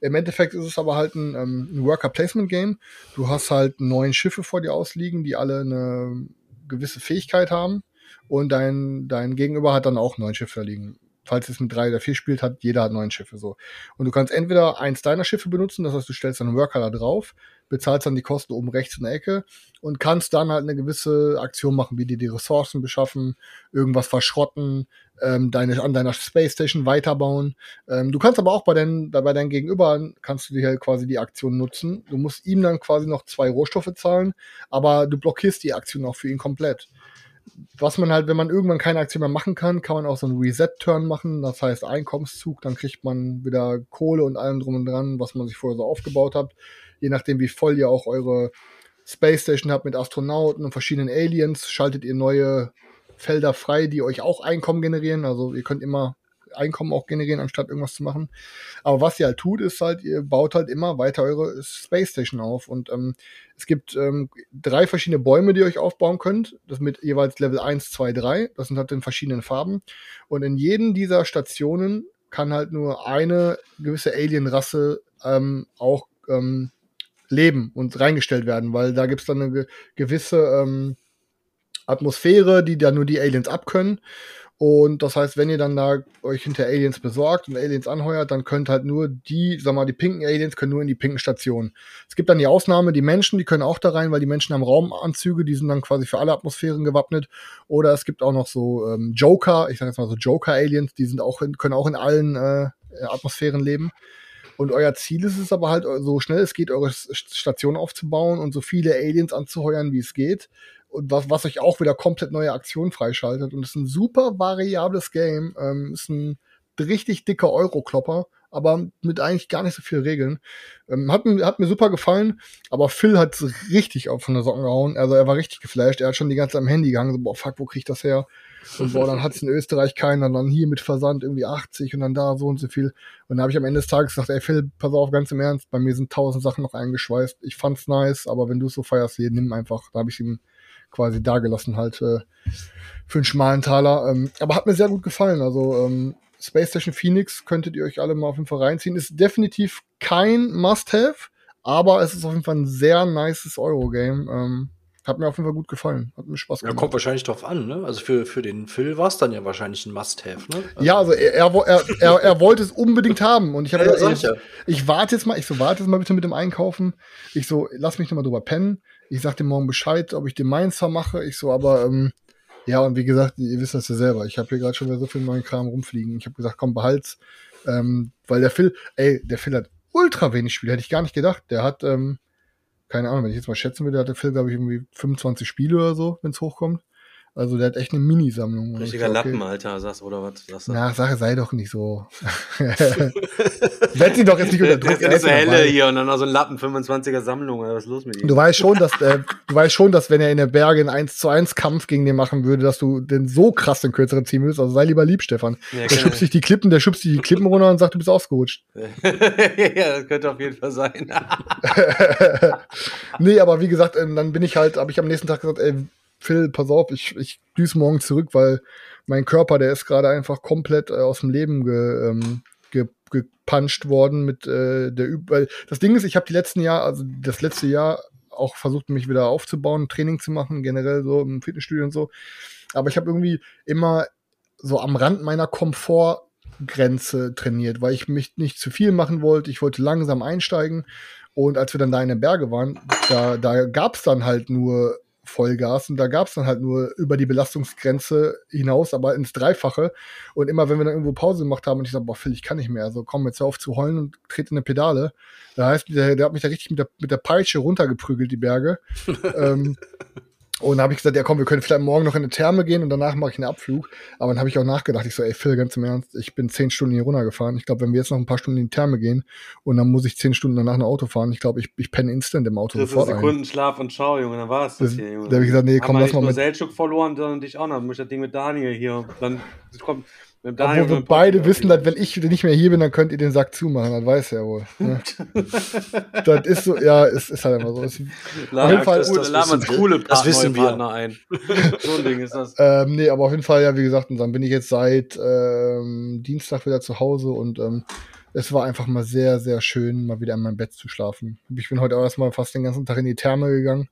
Im Endeffekt ist es aber halt ein, ähm, ein Worker-Placement-Game. Du hast halt neun Schiffe vor dir ausliegen, die alle eine gewisse Fähigkeit haben. Und dein, dein Gegenüber hat dann auch neun Schiffe da liegen falls es mit drei oder vier spielt, hat jeder hat neun Schiffe so. Und du kannst entweder eins deiner Schiffe benutzen, das heißt, du stellst einen Worker da drauf, bezahlst dann die Kosten oben rechts in der Ecke und kannst dann halt eine gewisse Aktion machen, wie dir die Ressourcen beschaffen, irgendwas verschrotten, ähm, deine, an deiner Space Station weiterbauen. Ähm, du kannst aber auch bei deinen, bei deinen Gegenüber kannst du dir halt quasi die Aktion nutzen. Du musst ihm dann quasi noch zwei Rohstoffe zahlen, aber du blockierst die Aktion auch für ihn komplett was man halt, wenn man irgendwann keine Aktion mehr machen kann, kann man auch so einen Reset-Turn machen. Das heißt Einkommenszug, dann kriegt man wieder Kohle und allem drum und dran, was man sich vorher so aufgebaut hat. Je nachdem, wie voll ihr auch eure Space Station habt mit Astronauten und verschiedenen Aliens, schaltet ihr neue Felder frei, die euch auch Einkommen generieren. Also ihr könnt immer Einkommen auch generieren, anstatt irgendwas zu machen. Aber was ihr halt tut, ist halt, ihr baut halt immer weiter eure Space Station auf. Und ähm, es gibt ähm, drei verschiedene Bäume, die ihr euch aufbauen könnt. Das mit jeweils Level 1, 2, 3. Das sind halt in verschiedenen Farben. Und in jedem dieser Stationen kann halt nur eine gewisse Alien-Rasse ähm, auch ähm, leben und reingestellt werden, weil da gibt es dann eine ge gewisse ähm, Atmosphäre, die da nur die Aliens abkönnen. Und das heißt, wenn ihr dann da euch hinter Aliens besorgt und Aliens anheuert, dann könnt halt nur die, sag mal, die pinken Aliens können nur in die pinken Stationen. Es gibt dann die Ausnahme, die Menschen, die können auch da rein, weil die Menschen haben Raumanzüge, die sind dann quasi für alle Atmosphären gewappnet. Oder es gibt auch noch so ähm, Joker, ich sag jetzt mal so Joker-Aliens, die sind auch in, können auch in allen äh, Atmosphären leben. Und euer Ziel ist es aber halt, so schnell es geht, eure Station aufzubauen und so viele Aliens anzuheuern, wie es geht und was, was euch auch wieder komplett neue Aktionen freischaltet. Und es ist ein super variables Game. Ähm, ist ein richtig dicker Euro-Klopper, aber mit eigentlich gar nicht so viel Regeln. Ähm, hat, hat mir super gefallen, aber Phil hat richtig auf von der Socken gehauen. Also er war richtig geflasht. Er hat schon die ganze Zeit am Handy gehangen. So, boah, fuck, wo krieg ich das her? Und boah, dann hat es in Österreich keinen, und dann hier mit Versand irgendwie 80 und dann da so und so viel. Und dann habe ich am Ende des Tages gesagt, ey Phil, pass auf, ganz im Ernst, bei mir sind tausend Sachen noch eingeschweißt. Ich fand's nice, aber wenn du es so feierst, hier, nimm einfach. Da habe ich ihm quasi dagelassen halt äh, für einen schmalen Taler. Ähm, aber hat mir sehr gut gefallen. Also ähm, Space Station Phoenix könntet ihr euch alle mal auf jeden Fall reinziehen. Ist definitiv kein Must-Have, aber es ist auf jeden Fall ein sehr nices Eurogame. Ähm, hat mir auf jeden Fall gut gefallen. Hat mir Spaß gemacht. Ja, kommt wahrscheinlich drauf an, ne? Also für, für den Phil war es dann ja wahrscheinlich ein Must-Have, ne? Also ja, also er, er, er, er, wollte es unbedingt haben. Und ich habe ja, gesagt, ich, ich warte jetzt mal, ich so, warte jetzt mal bitte mit dem Einkaufen. Ich so, lass mich nochmal drüber pennen. Ich sag dir morgen Bescheid, ob ich den Mainzer mache. Ich so, aber ähm, ja, und wie gesagt, ihr wisst das ja selber. Ich habe hier gerade schon wieder so viel neuen Kram rumfliegen. Ich habe gesagt, komm, behalt's. Ähm, weil der Phil, ey, der Phil hat ultra wenig Spiele, hätte ich gar nicht gedacht. Der hat, ähm, keine Ahnung, wenn ich jetzt mal schätzen würde, hat der Phil, glaube ich, irgendwie 25 Spiele oder so, wenn es hochkommt. Also der hat echt eine Mini-Sammlung. Richtiger okay. Lappen, Alter, sagst oder was? Sagst Na, Sache sei doch nicht so. Werd sie doch jetzt nicht unter Druck. Das ist so helle hier und dann noch so ein Lappen, 25er Sammlung. Was ist los mit ihm? Du weißt schon, dass äh, du weißt schon, dass wenn er in der Berge einen 1 zu 1 Kampf gegen den machen würde, dass du den so krass den kürzeren ziehen würdest. Also sei lieber lieb, Stefan. Ja, der schubst dich die Klippen, der schubst dich die Klippen runter und sagt, du bist ausgerutscht. ja, das könnte auf jeden Fall sein. nee, aber wie gesagt, ähm, dann bin ich halt, habe ich am nächsten Tag gesagt, ey, Phil, pass auf, ich, ich düse morgen zurück, weil mein Körper, der ist gerade einfach komplett äh, aus dem Leben ge, ähm, ge, gepuncht worden mit äh, der Üb weil das Ding ist, ich habe die letzten Jahre, also das letzte Jahr auch versucht, mich wieder aufzubauen, Training zu machen, generell so im Fitnessstudio und so. Aber ich habe irgendwie immer so am Rand meiner Komfortgrenze trainiert, weil ich mich nicht zu viel machen wollte. Ich wollte langsam einsteigen. Und als wir dann da in den Berge waren, da, da gab es dann halt nur Vollgas und da gab es dann halt nur über die Belastungsgrenze hinaus, aber ins Dreifache. Und immer, wenn wir dann irgendwo Pause gemacht haben und ich sage, boah, Phil, ich kann nicht mehr, also komm jetzt auf zu heulen und trete in eine Pedale. Da heißt, der, der hat mich da richtig mit der, mit der Peitsche runtergeprügelt, die Berge. ähm, und dann habe ich gesagt, ja komm, wir können vielleicht morgen noch in eine Therme gehen und danach mache ich einen Abflug. Aber dann habe ich auch nachgedacht, ich so, ey Phil, ganz im Ernst, ich bin zehn Stunden hier runtergefahren. Ich glaube, wenn wir jetzt noch ein paar Stunden in die Therme gehen und dann muss ich zehn Stunden danach ein Auto fahren, ich glaube, ich, ich penne instant im Auto das sofort Sekunden ein. Schlaf und Schau, Junge, dann war es das, das, hier, Junge. Da habe ich gesagt, nee, komm, lass mal mit... Seltschuk verloren, sondern dich auch noch. Muss das Ding mit Daniel hier. Dann kommt Obwohl wir beide wissen, dass wenn ich nicht mehr hier bin, dann könnt ihr den Sack zumachen, das weiß er wohl. Ne? das ist so, ja, es ist halt immer so. Es, auf jeden Fall, das, das, das, coole das wissen wir. Partner ein. so ein Ding ist das. Ähm, nee, aber auf jeden Fall, ja, wie gesagt, und dann bin ich jetzt seit ähm, Dienstag wieder zu Hause und ähm, es war einfach mal sehr, sehr schön, mal wieder in meinem Bett zu schlafen. Ich bin heute auch erstmal fast den ganzen Tag in die Therme gegangen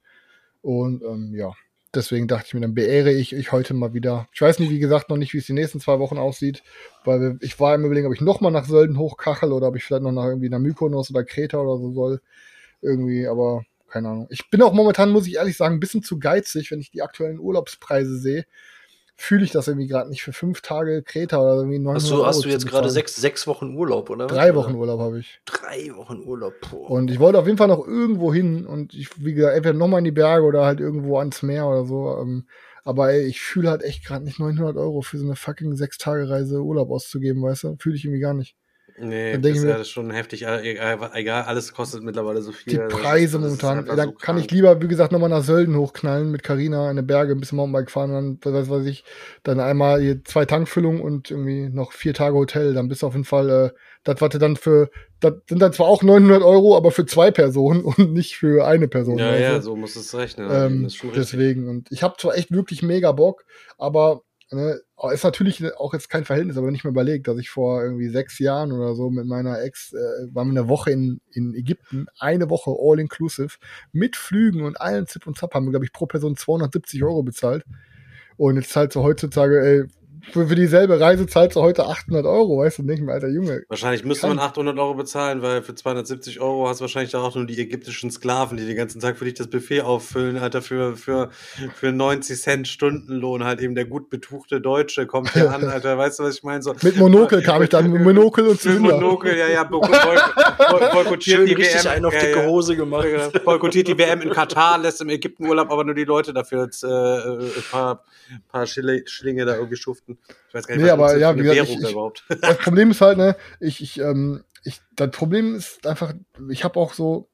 und ähm, ja, deswegen dachte ich mir, dann beehre ich euch heute mal wieder. Ich weiß nicht, wie gesagt, noch nicht, wie es die nächsten zwei Wochen aussieht, weil ich war im Überlegen, ob ich nochmal nach Sölden hochkachel oder ob ich vielleicht noch nach irgendwie nach Mykonos oder Kreta oder so soll. Irgendwie, aber keine Ahnung. Ich bin auch momentan, muss ich ehrlich sagen, ein bisschen zu geizig, wenn ich die aktuellen Urlaubspreise sehe fühle ich das irgendwie gerade nicht für fünf Tage Kreta oder irgendwie neun Hast du, hast du jetzt gerade sechs, sechs Wochen Urlaub, oder? Drei Wochen Urlaub habe ich. Drei Wochen Urlaub. Boah. Und ich wollte auf jeden Fall noch irgendwo hin und ich, wie gesagt, entweder nochmal in die Berge oder halt irgendwo ans Meer oder so. Ähm, aber ey, ich fühle halt echt gerade nicht 900 Euro für so eine fucking sechs Tage Reise Urlaub auszugeben, weißt du? Fühle ich irgendwie gar nicht. Nee, das ist ja schon heftig. Egal, alles kostet mittlerweile so viel. Die also Preise momentan. Da so kann ich lieber, wie gesagt, nochmal nach Sölden hochknallen mit Carina in den Berge, ein bisschen Mountainbike fahren und dann, was weiß ich, dann einmal hier zwei Tankfüllungen und irgendwie noch vier Tage Hotel. Dann bist du auf jeden Fall, äh, das warte dann für, das sind dann zwar auch 900 Euro, aber für zwei Personen und nicht für eine Person. Ja, also. ja, so muss es rechnen. Ähm, deswegen. Und ich habe zwar echt wirklich mega Bock, aber Ne, ist natürlich auch jetzt kein Verhältnis, aber wenn ich mir überlege, dass ich vor irgendwie sechs Jahren oder so mit meiner Ex, äh, waren wir eine Woche in, in Ägypten, eine Woche all inclusive, mit Flügen und allen Zip und Zap haben wir, glaube ich, pro Person 270 Euro bezahlt. Und jetzt zahlt so heutzutage, ey, für, für dieselbe Reise zahlst du heute 800 Euro, weißt du nicht mehr, alter Junge. Wahrscheinlich müsste man 800 Euro bezahlen, weil für 270 Euro hast du wahrscheinlich auch nur die ägyptischen Sklaven, die den ganzen Tag für dich das Buffet auffüllen, Alter, für, für, für 90 Cent Stundenlohn halt eben der gut betuchte Deutsche kommt hier an, Alter, weißt du, was ich meine? So, mit Monokel kam ich dann, mit Monokel und Zylinder. Mit Monokel, ja, ja, boykottiert die WM. einen auf ja, dicke Hose gemacht. Boykottiert die WM in Katar, lässt im Ägyptenurlaub aber nur die Leute dafür jetzt, äh, ein paar, paar Schlinge da irgendwie schuften. Ich weiß gar nicht, nee, was aber ja, wie gesagt, ich, ich, das Problem ist halt, ne, ich, ich, ähm, ich, das Problem ist einfach, ich habe auch so,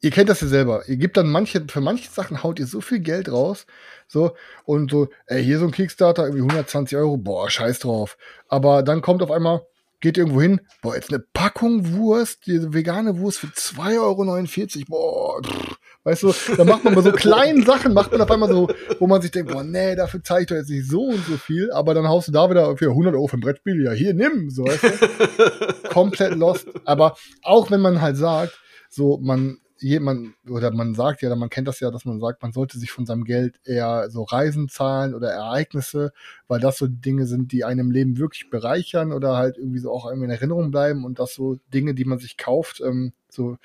ihr kennt das ja selber, ihr gebt dann manche, für manche Sachen haut ihr so viel Geld raus, so, und so, ey, hier so ein Kickstarter, irgendwie 120 Euro, boah, scheiß drauf. Aber dann kommt auf einmal, geht irgendwo hin, boah, jetzt eine Packung Wurst, diese vegane Wurst für 2,49 Euro, boah, pff, weißt du, da macht man bei so kleinen Sachen, macht man auf einmal so, wo man sich denkt, boah, nee, dafür zeige ich doch jetzt nicht so und so viel, aber dann haust du da wieder für 100 Euro für ein Brettspiel, ja, hier, nimm, so, weißt du, komplett lost, aber auch wenn man halt sagt, so, man jemand, oder man sagt ja, man kennt das ja, dass man sagt, man sollte sich von seinem Geld eher so Reisen zahlen oder Ereignisse, weil das so Dinge sind, die einem Leben wirklich bereichern oder halt irgendwie so auch irgendwie in Erinnerung bleiben und das so Dinge, die man sich kauft, ähm, so,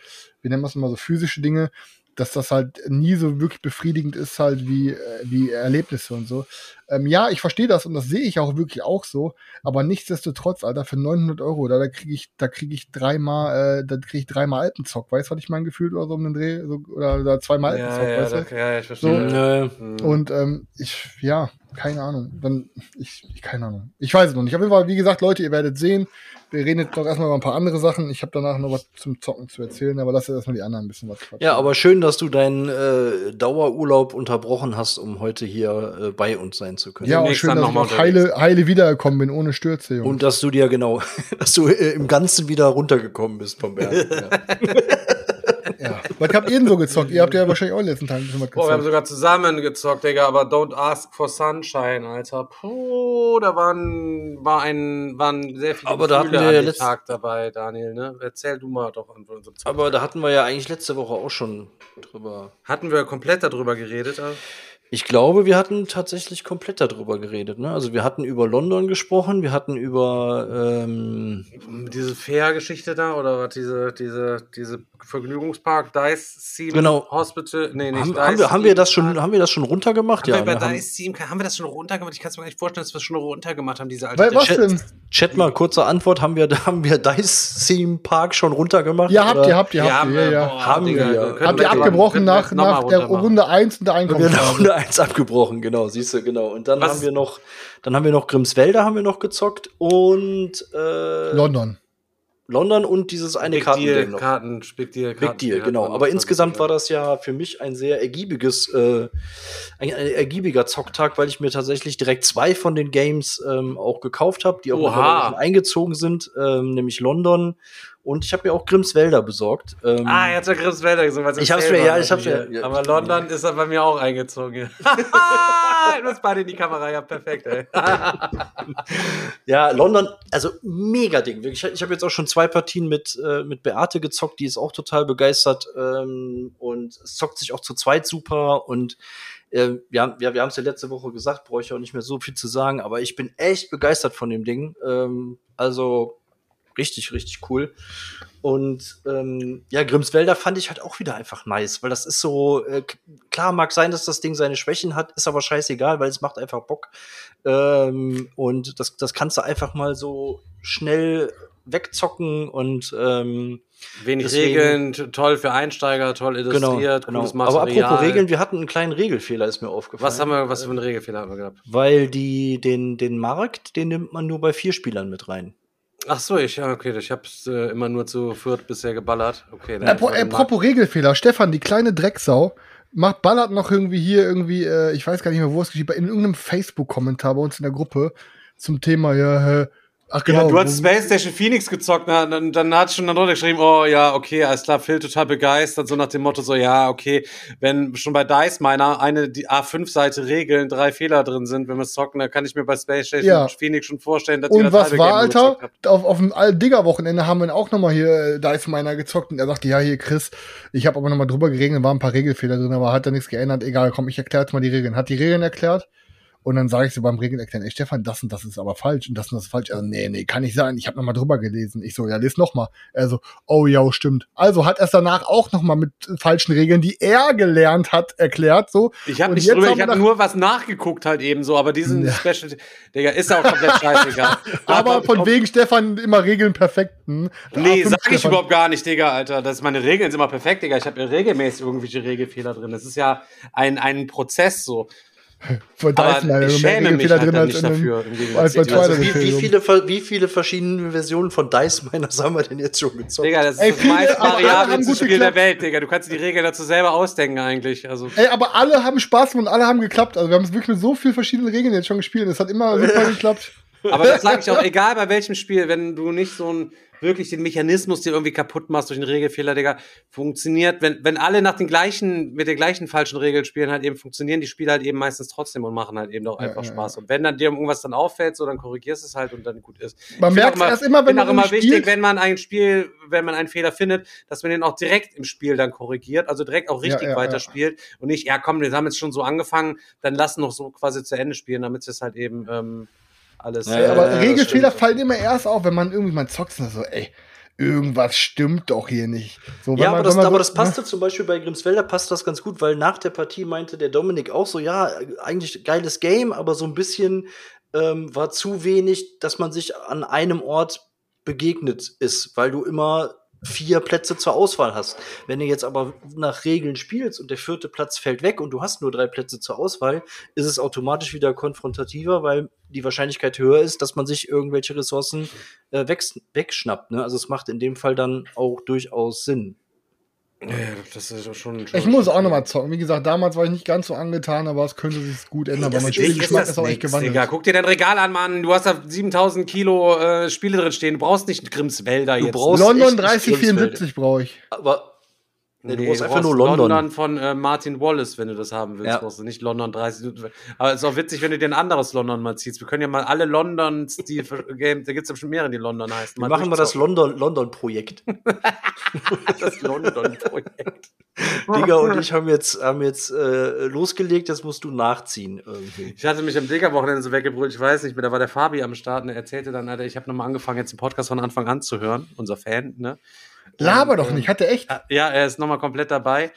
wie nennen wir es mal, so physische Dinge, dass das halt nie so wirklich befriedigend ist, halt wie, äh, wie Erlebnisse und so. Ähm, ja, ich verstehe das und das sehe ich auch wirklich auch so, aber nichtsdestotrotz, Alter, für 900 Euro, da, da kriege ich, da kriege ich dreimal, äh, da kriege ich dreimal Alpenzock, weißt du, was ich mein Gefühl oder so um den Dreh, so, oder, oder zweimal ja, Alpenzock, ja, weißt du? Ja, ich verstehe. So, ja. Mhm. Und ähm, ich, ja, keine Ahnung. Dann, ich, keine Ahnung. Ich weiß es noch nicht. Auf jeden Fall, wie gesagt, Leute, ihr werdet sehen. Wir reden jetzt noch erstmal über ein paar andere Sachen. Ich habe danach noch was zum Zocken zu erzählen, aber lass erstmal die anderen ein bisschen was quatschen. Ja, aber schön, dass du deinen äh, Dauerurlaub unterbrochen hast, um heute hier äh, bei uns sein zu können. Ja, und schön, dass ich auch heile, heile wiedergekommen bin, ohne Stürze. Jungs. Und dass du dir genau, dass du äh, im Ganzen wieder runtergekommen bist vom Berg. ja. Ja. Was habt ihr denn so gezockt? Ihr habt ja wahrscheinlich auch letzten Tag ein bisschen was gezockt. Oh, wir haben sogar zusammen gezockt, Digga, aber Don't Ask for Sunshine, Alter. Puh, da waren, war ein, waren sehr viele aber da hatten wir ja letzten Tag dabei, Daniel, ne? Erzähl du mal doch an unserem Aber da hatten wir ja eigentlich letzte Woche auch schon drüber. Hatten wir komplett darüber geredet? Also? Ich glaube, wir hatten tatsächlich komplett darüber geredet. Ne? Also wir hatten über London gesprochen, wir hatten über ähm diese Fair-Geschichte da oder was diese diese diese Vergnügungspark Dice Theme genau. Hospital. Nee, nicht haben, Dice haben wir haben wir das schon haben wir das schon runtergemacht? Haben ja. Wir bei ne, Dice Theme haben wir das schon runtergemacht? Ich kann es mir gar nicht vorstellen, dass wir es schon runtergemacht haben. Diese alte Weil, was Chat, denn? Chat mal kurze Antwort. Haben wir haben wir Dice Theme Park schon runtergemacht? Ja, habt ihr habt ihr habt ihr ja. Boah, haben wir. Ja. Habt ihr abgebrochen nach nach der Runde 1 und der Einkommensphase? 1 abgebrochen gebrochen, genau, siehst du, genau. Und dann Was? haben wir noch, dann haben wir noch Grimswälder haben wir noch gezockt und äh, London. London und dieses eine Kartending noch. Karten, Big Deal, Karten, Big Deal, genau. Aber insgesamt war das ja für mich ein sehr ergiebiges, äh, ein, ein, ergiebiger Zocktag, weil ich mir tatsächlich direkt zwei von den Games ähm, auch gekauft habe, die auch eingezogen sind, ähm, nämlich London und ich habe mir auch Grimmswälder besorgt. Ähm, ah, er hat ja Grimmswälder gesagt. Ich hab's mir, ja, ich hab's mir. Ja. Aber London ist bei mir auch eingezogen. du hast beide in die Kamera, ja, perfekt, ey. ja, London, also mega Ding. Ich, ich habe jetzt auch schon zwei Partien mit, äh, mit Beate gezockt, die ist auch total begeistert. Ähm, und es zockt sich auch zu zweit super und äh, wir haben ja, wir haben es ja letzte Woche gesagt, brauche ich auch nicht mehr so viel zu sagen, aber ich bin echt begeistert von dem Ding. Ähm, also richtig, richtig cool. Und ähm, ja, Grimmswälder fand ich halt auch wieder einfach nice, weil das ist so, äh, klar mag sein, dass das Ding seine Schwächen hat, ist aber scheißegal, weil es macht einfach Bock. Ähm, und das, das kannst du einfach mal so schnell wegzocken und ähm, Wenig Regeln, toll für Einsteiger, toll illustriert, genau, genau. Aber apropos Regeln, wir hatten einen kleinen Regelfehler, ist mir aufgefallen. Was haben wir, was für einen Regelfehler haben wir gehabt? Weil die, den, den Markt, den nimmt man nur bei vier Spielern mit rein. Ach so, ich, ja, okay, ich hab's äh, immer nur zu viert bisher geballert. Okay, äh, apropos Regelfehler, Stefan, die kleine Drecksau, macht, ballert noch irgendwie hier irgendwie, äh, ich weiß gar nicht mehr, wo es geschieht, in irgendeinem Facebook-Kommentar bei uns in der Gruppe zum Thema, ja, äh, Ach genau. Ja, du hast Space Station Phoenix gezockt, na, dann, dann hat schon darunter geschrieben, oh ja, okay, alles klar, Phil total begeistert, so nach dem Motto, so ja, okay, wenn schon bei Dice Miner eine die A5-Seite Regeln, drei Fehler drin sind, wenn wir es zocken, dann kann ich mir bei Space Station ja. Phoenix schon vorstellen, dass Und was war, Alter? Auf, auf dem Digger-Wochenende haben wir auch nochmal hier äh, Dice Miner gezockt und er sagte, ja, hier Chris, ich habe aber nochmal drüber geregelt, waren ein paar Regelfehler drin, aber hat da nichts geändert, egal, komm, ich erkläre jetzt mal die Regeln. Hat die Regeln erklärt? Und dann sage ich so beim Regeln erklären, ey Stefan, das und das ist aber falsch und das und das ist falsch. Also, nee, nee, kann nicht sein. Ich habe nochmal drüber gelesen. Ich so, ja, lese nochmal. Er so, oh ja, stimmt. Also hat er es danach auch nochmal mit falschen Regeln, die er gelernt hat, erklärt. So. Ich habe nicht drüber, ich habe nur was nachgeguckt halt eben so, aber diesen ja. Special, Digga, ist auch komplett scheißegal. aber von wegen Stefan immer Regeln perfekten. Nee, sag ich Stefan. überhaupt gar nicht, Digga, Alter. Das ist meine Regeln sind immer perfekt, Digga. Ich habe regelmäßig irgendwelche Regelfehler drin. Das ist ja ein, ein Prozess so. Von Dyson, aber ich schäme mich halt drin als nicht dafür. Als also wie, wie, viele, wie viele verschiedene Versionen von Dice Miners haben wir denn jetzt schon gezockt? Digga, das ist Ey, das meist variabelste Spiel der Welt, Digga. Du kannst die Regeln dazu selber ausdenken eigentlich. Also. Ey, aber alle haben Spaß und alle haben geklappt. Also wir haben es wirklich mit so vielen verschiedenen Regeln jetzt schon gespielt. Es hat immer super geklappt. Aber das sage ich auch, egal bei welchem Spiel, wenn du nicht so ein wirklich den Mechanismus dir irgendwie kaputt machst durch einen Regelfehler, Digga, funktioniert, wenn, wenn alle nach den gleichen, mit den gleichen falschen Regeln spielen, halt eben funktionieren die Spiele halt eben meistens trotzdem und machen halt eben doch einfach ja, Spaß. Ja. Und wenn dann dir irgendwas dann auffällt, so, dann korrigierst es halt und dann gut ist. Man merkt es erst immer, wenn man auch immer wichtig, wenn man ein Spiel, wenn man einen Fehler findet, dass man den auch direkt im Spiel dann korrigiert, also direkt auch richtig weiterspielt und nicht, ja komm, wir haben jetzt schon so angefangen, dann lass noch so quasi zu Ende spielen, damit es halt eben, ähm, alles. Ja, äh, aber Regelfehler fallen immer erst auf, wenn man irgendwie mal zockt und so, ey, irgendwas stimmt doch hier nicht. So, ja, man, aber, das, aber das passte ne? zum Beispiel bei Grimswälder passt das ganz gut, weil nach der Partie meinte der Dominik auch so, ja, eigentlich geiles Game, aber so ein bisschen ähm, war zu wenig, dass man sich an einem Ort begegnet ist, weil du immer vier Plätze zur Auswahl hast. Wenn du jetzt aber nach Regeln spielst und der vierte Platz fällt weg und du hast nur drei Plätze zur Auswahl, ist es automatisch wieder konfrontativer, weil die Wahrscheinlichkeit höher ist, dass man sich irgendwelche Ressourcen äh, wegschnappt. Ne? Also es macht in dem Fall dann auch durchaus Sinn. Ja, das ist schon, schon Ich muss auch nochmal zocken. Wie gesagt, damals war ich nicht ganz so angetan, aber es könnte sich gut ändern. Hey, mein Spielgeschmack ist, ist auch echt gewandelt. Digga. Guck dir dein Regal an, Mann. Du hast da 7000 Kilo äh, Spiele drin stehen. Du brauchst nicht Grimms-Wälder jetzt. Du brauchst London 3074 brauche ich. Aber Nee, du brauchst einfach nur London. London von äh, Martin Wallace, wenn du das haben willst, ja. brauchst du nicht London 30. Aber es ist auch witzig, wenn du dir ein anderes London mal ziehst. Wir können ja mal alle Londons, die Game, da gibt es ja schon mehrere, die London heißen. Mal machen wir das London, London Projekt. das London Projekt. Digga und ich haben jetzt, haben jetzt äh, losgelegt, das musst du nachziehen irgendwie. Ich hatte mich am Digger-Wochenende so weggebrüllt, ich weiß nicht mehr, da war der Fabi am Start und er erzählte dann, Alter, ich habe nochmal angefangen, jetzt den Podcast von Anfang an zu hören, unser Fan, ne? Laber und, doch nicht, hat er echt? Ja, er ist nochmal komplett dabei.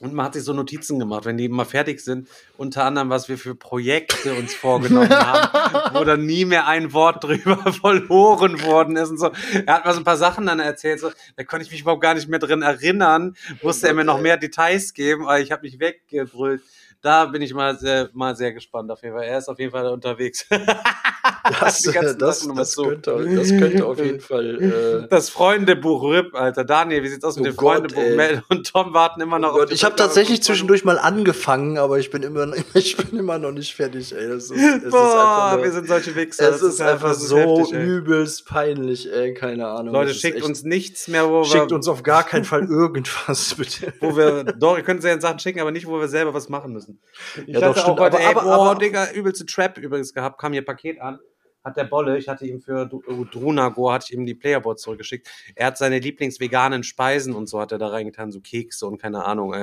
Und man hat sich so Notizen gemacht, wenn die mal fertig sind, unter anderem, was wir für Projekte uns vorgenommen haben, wo dann nie mehr ein Wort drüber verloren worden ist und so. Er hat mal so ein paar Sachen dann erzählt, so, da konnte ich mich überhaupt gar nicht mehr drin erinnern, musste er mir noch mehr Details geben, aber ich habe mich weggebrüllt. Da bin ich mal sehr, mal sehr gespannt auf jeden Fall. Er ist auf jeden Fall unterwegs. Das, das, das, das, könnte, das könnte auf jeden Fall. Äh das Freundebuch RIP, Alter. Daniel, wie sieht's aus mit oh dem Gott, Freundebuch? Mel und Tom warten immer noch oh auf Ich habe tatsächlich zwischendurch mal angefangen, aber ich bin immer, ich bin immer noch nicht fertig, ey. Das ist, es Boah, nur, wir sind solche Wichser. Es ist, ist einfach so heftig, übelst peinlich, ey. Keine Ahnung. Leute, schickt uns nichts mehr, wo wir. Schickt uns auf gar keinen Fall irgendwas, bitte. Wo wir, doch, ihr könnt uns Sachen schicken, aber nicht, wo wir selber was machen müssen. Ich ja, hatte doch, auch heute, aber, ey, aber, boah, aber, Digga, übelste Trap übrigens gehabt, kam hier Paket an hat der Bolle, ich hatte ihm für Drunago, hatte ich ihm die Playerboard zurückgeschickt. Er hat seine Lieblingsveganen Speisen und so hat er da reingetan, so Kekse und keine Ahnung.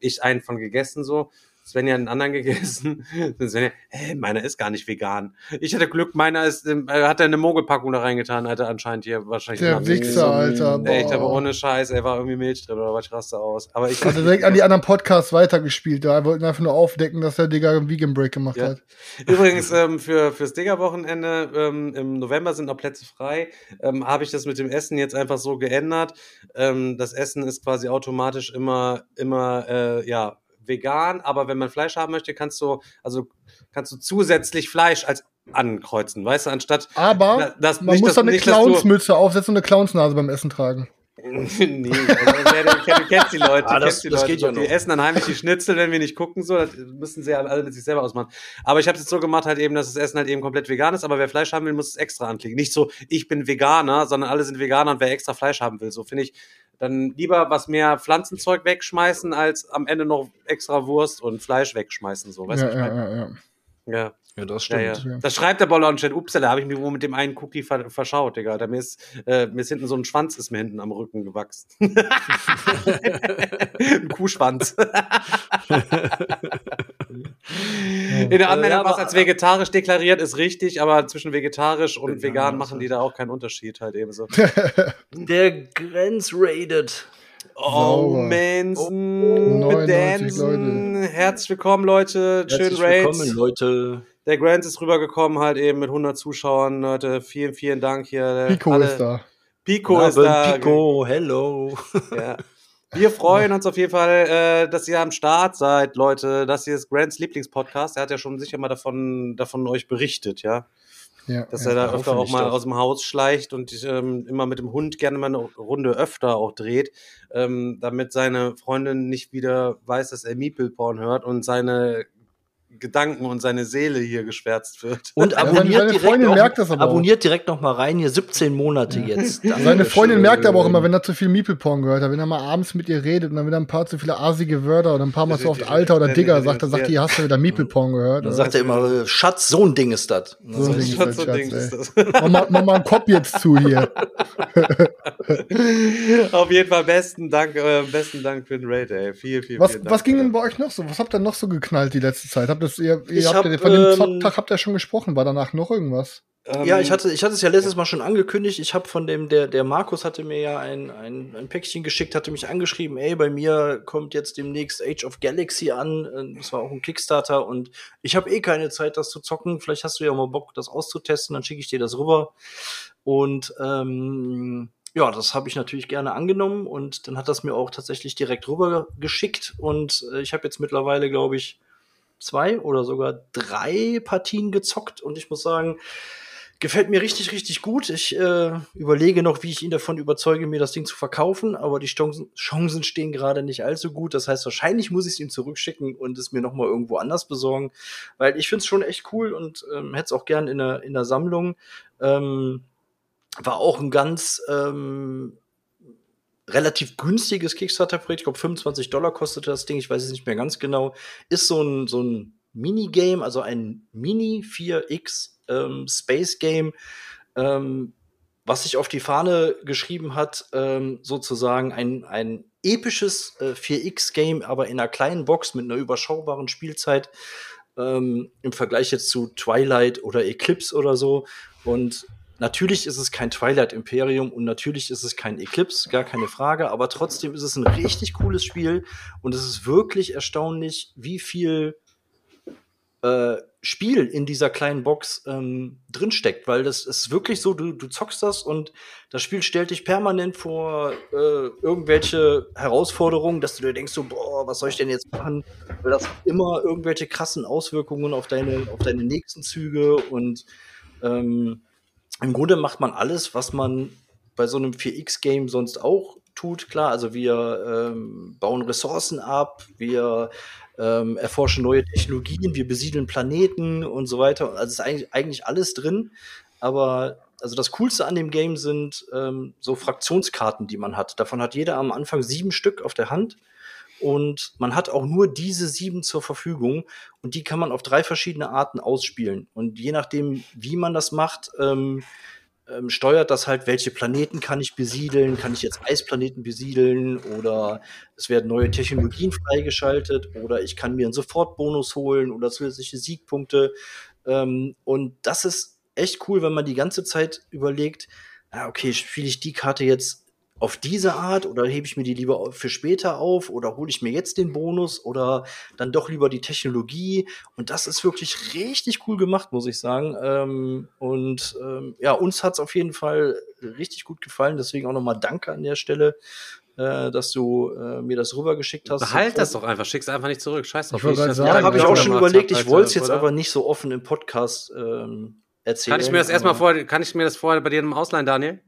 Ich einen von gegessen so. Svenja hat einen anderen gegessen. Svenja, hä, meiner ist gar nicht vegan. Ich hatte Glück, meiner ist, äh, hat er eine Mogelpackung da reingetan, Alter, anscheinend hier wahrscheinlich. Der Wichser, Alter. Boah. Echt, aber ohne Scheiß, er war irgendwie Milch drin oder was, ich raste aus. Aber ich. Hat er direkt an die anderen Podcasts weitergespielt, da wollten einfach nur aufdecken, dass der Digga einen Vegan Break gemacht ja. hat. Übrigens, ähm, für, fürs Digger-Wochenende, ähm, im November sind noch Plätze frei, ähm, habe ich das mit dem Essen jetzt einfach so geändert. Ähm, das Essen ist quasi automatisch immer, immer, äh, ja, vegan, aber wenn man Fleisch haben möchte, kannst du, also kannst du zusätzlich Fleisch als ankreuzen, weißt du, anstatt. Aber das, man nicht, muss dann eine Clownsmütze aufsetzen und eine Clownsnase beim Essen tragen. nee, also, du kennst die Leute, ah, das, die, das Leute, ja die essen dann heimlich die Schnitzel, wenn wir nicht gucken, so, das müssen sie ja alle mit sich selber ausmachen. Aber ich habe es jetzt so gemacht, halt eben, dass das Essen halt eben komplett vegan ist, aber wer Fleisch haben will, muss es extra anklicken. Nicht so, ich bin Veganer, sondern alle sind Veganer und wer extra Fleisch haben will, so finde ich, dann lieber was mehr Pflanzenzeug wegschmeißen, als am Ende noch extra Wurst und Fleisch wegschmeißen. So, weißt ja, du, ja, ja, ja. Ja. Ja, das stimmt. Ja, ja. Das schreibt der Boller und Chat. Ups, da habe ich mich wohl mit dem einen Cookie ver verschaut, Digga. Da mir ist, äh, mir ist hinten so ein Schwanz ist mir hinten am Rücken gewachsen. ein Kuhschwanz. In der Anmeldung, ja, was als vegetarisch deklariert, ist richtig, aber zwischen vegetarisch und vegan machen die da auch keinen Unterschied halt eben so. der Grenz rated. Oh, Manson, oh, Bedansen. Herzlich willkommen, Leute. Schön Herzlich Raids. willkommen, Leute. Der Grant ist rübergekommen, halt eben mit 100 Zuschauern, Leute. Vielen, vielen Dank hier. Pico Alle. ist da. Pico ist da. Pico, hello. Ja. Wir freuen uns auf jeden Fall, äh, dass ihr am Start seid, Leute. Das hier ist Grants Lieblingspodcast. Er hat ja schon sicher mal davon, davon euch berichtet, ja. Ja, dass er da öfter auch mal aus dem Haus schleicht und ähm, immer mit dem Hund gerne mal eine Runde öfter auch dreht, ähm, damit seine Freundin nicht wieder weiß, dass er Meeple-Porn hört und seine Gedanken und seine Seele hier geschwärzt wird. Und abonniert, ja, direkt, merkt das aber abonniert direkt noch mal rein, hier 17 Monate ja. jetzt. seine Freundin merkt aber auch immer, wenn er zu viel Meeple-Porn gehört hat, wenn er mal abends mit ihr redet und dann wieder ein paar zu viele asige Wörter oder ein paar Mal so oft Alter oder Digger sagt, dann sagt die, hast du wieder Meeple-Porn gehört? Dann sagt er immer, Schatz, so ein Ding ist das. So ein Ding ist das, Schatz. Mach, mal einen Kopf jetzt zu hier. Auf jeden Fall besten Dank, äh, besten Dank für den Raid, ey. Viel, viel, was, Dank. Was ging denn bei euch noch so? Was habt ihr noch so geknallt die letzte Zeit? Habt das, ihr, ihr habt hab, ja, von dem ähm, Zocktag habt ihr schon gesprochen. War danach noch irgendwas? ja, ich hatte, ich hatte es ja letztes Mal schon angekündigt. Ich habe von dem, der, der Markus hatte mir ja ein, ein, ein Päckchen geschickt, hatte mich angeschrieben, ey, bei mir kommt jetzt demnächst Age of Galaxy an. Das war auch ein Kickstarter und ich habe eh keine Zeit, das zu zocken. Vielleicht hast du ja mal Bock, das auszutesten, dann schicke ich dir das rüber. Und ähm, ja, das habe ich natürlich gerne angenommen und dann hat das mir auch tatsächlich direkt rüber geschickt. Und äh, ich habe jetzt mittlerweile, glaube ich, zwei oder sogar drei Partien gezockt und ich muss sagen, gefällt mir richtig, richtig gut. Ich äh, überlege noch, wie ich ihn davon überzeuge, mir das Ding zu verkaufen, aber die Chancen, stehen gerade nicht allzu gut. Das heißt, wahrscheinlich muss ich es ihm zurückschicken und es mir noch mal irgendwo anders besorgen, weil ich finde es schon echt cool und ähm, hätte es auch gern in der, in der Sammlung. Ähm, war auch ein ganz ähm, relativ günstiges Kickstarter-Projekt. Ich glaube, 25 Dollar kostete das Ding. Ich weiß es nicht mehr ganz genau. Ist so ein, so ein Minigame, also ein Mini 4X ähm, Space Game, ähm, was sich auf die Fahne geschrieben hat, ähm, sozusagen ein, ein episches äh, 4X-Game, aber in einer kleinen Box mit einer überschaubaren Spielzeit ähm, im Vergleich jetzt zu Twilight oder Eclipse oder so. Und Natürlich ist es kein Twilight Imperium und natürlich ist es kein Eclipse, gar keine Frage, aber trotzdem ist es ein richtig cooles Spiel und es ist wirklich erstaunlich, wie viel äh, Spiel in dieser kleinen Box ähm, drinsteckt, weil das ist wirklich so, du, du zockst das und das Spiel stellt dich permanent vor äh, irgendwelche Herausforderungen, dass du dir denkst, so, boah, was soll ich denn jetzt machen? Weil das immer irgendwelche krassen Auswirkungen auf deine, auf deine nächsten Züge und ähm, im Grunde macht man alles, was man bei so einem 4X-Game sonst auch tut. Klar, also wir ähm, bauen Ressourcen ab, wir ähm, erforschen neue Technologien, wir besiedeln Planeten und so weiter. Also ist eigentlich, eigentlich alles drin. Aber also das Coolste an dem Game sind ähm, so Fraktionskarten, die man hat. Davon hat jeder am Anfang sieben Stück auf der Hand. Und man hat auch nur diese sieben zur Verfügung und die kann man auf drei verschiedene Arten ausspielen. Und je nachdem, wie man das macht, ähm, ähm, steuert das halt, welche Planeten kann ich besiedeln, kann ich jetzt Eisplaneten besiedeln oder es werden neue Technologien freigeschaltet oder ich kann mir einen Sofortbonus holen oder zusätzliche Siegpunkte. Ähm, und das ist echt cool, wenn man die ganze Zeit überlegt, ah, okay, spiele ich die Karte jetzt auf diese Art oder hebe ich mir die lieber für später auf oder hole ich mir jetzt den Bonus oder dann doch lieber die Technologie und das ist wirklich richtig cool gemacht, muss ich sagen. Ähm, und ähm, ja, uns hat es auf jeden Fall richtig gut gefallen, deswegen auch nochmal Danke an der Stelle. Äh, dass du äh, mir das rübergeschickt hast. Behalt das doch einfach, schick's einfach nicht zurück. Scheiß drauf. Ich ja, habe ich auch schon überlegt. Ich wollte es jetzt aber nicht so offen im Podcast ähm, erzählen. Kann ich mir das erstmal vorher, kann ich mir das vorher bei dir im Ausleihen, Daniel?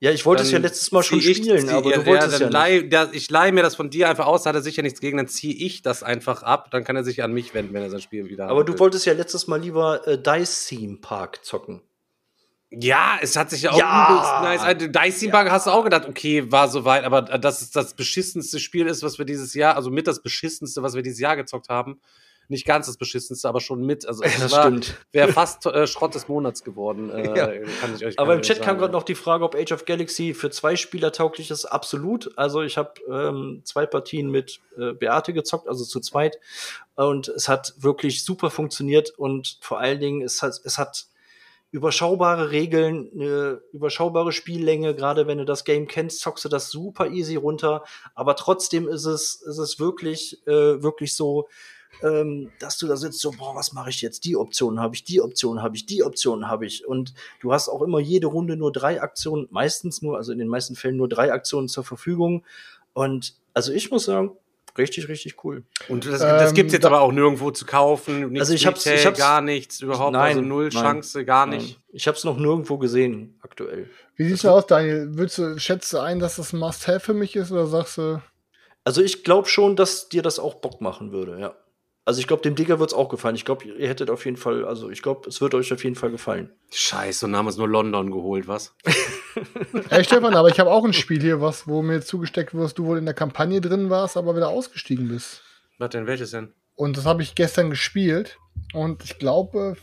Ja, ich wollte es ja letztes Mal schon spielen, aber ja, du wolltest ja, ja leih, der, Ich leihe mir das von dir einfach aus, da hat er sicher nichts gegen, dann ziehe ich das einfach ab, dann kann er sich an mich wenden, wenn er sein Spiel wieder hat. Aber du wolltest ja letztes Mal lieber äh, Dice Theme Park zocken. Ja, es hat sich ja auch ja. nice. Dice Theme Park hast du auch gedacht, okay, war soweit, aber das ist das beschissenste Spiel ist, was wir dieses Jahr, also mit das beschissenste, was wir dieses Jahr gezockt haben nicht ganz das beschissenste, aber schon mit. Also es wäre fast äh, Schrott des Monats geworden. Äh, ja. aber im Chat sagen. kam gerade noch die Frage, ob Age of Galaxy für zwei Spieler tauglich ist. Absolut. Also ich habe ähm, zwei Partien mit äh, Beate gezockt, also zu zweit. Und es hat wirklich super funktioniert und vor allen Dingen, es hat, es hat überschaubare Regeln, eine überschaubare Spiellänge, gerade wenn du das Game kennst, zockst du das super easy runter, aber trotzdem ist es, ist es wirklich, äh, wirklich so, ähm, dass du da sitzt, so, boah, was mache ich jetzt? Die Option habe ich, die Option habe ich, die Option habe ich. Und du hast auch immer jede Runde nur drei Aktionen, meistens nur, also in den meisten Fällen nur drei Aktionen zur Verfügung. Und also ich muss sagen, richtig, richtig cool. Und das, das ähm, gibt's jetzt da, aber auch nirgendwo zu kaufen. Nichts also ich hab's, Retail, ich hab's, gar nichts überhaupt, nein, also null nein, Chance, gar nicht. Nein. Ich habe es noch nirgendwo gesehen aktuell. Wie sieht's aus, Daniel? Würdest du schätzt du ein, dass das ein Must-have für mich ist oder sagst du? Also ich glaube schon, dass dir das auch Bock machen würde, ja. Also ich glaube, dem Digger wird es auch gefallen. Ich glaube, ihr hättet auf jeden Fall, also ich glaube, es wird euch auf jeden Fall gefallen. Scheiße, und haben uns nur London geholt, was? Hey Stefan, aber ich habe auch ein Spiel hier, was, wo mir zugesteckt wirst, du wohl in der Kampagne drin warst, aber wieder ausgestiegen bist. Was denn? Welches denn? Und das habe ich gestern gespielt. Und ich glaube,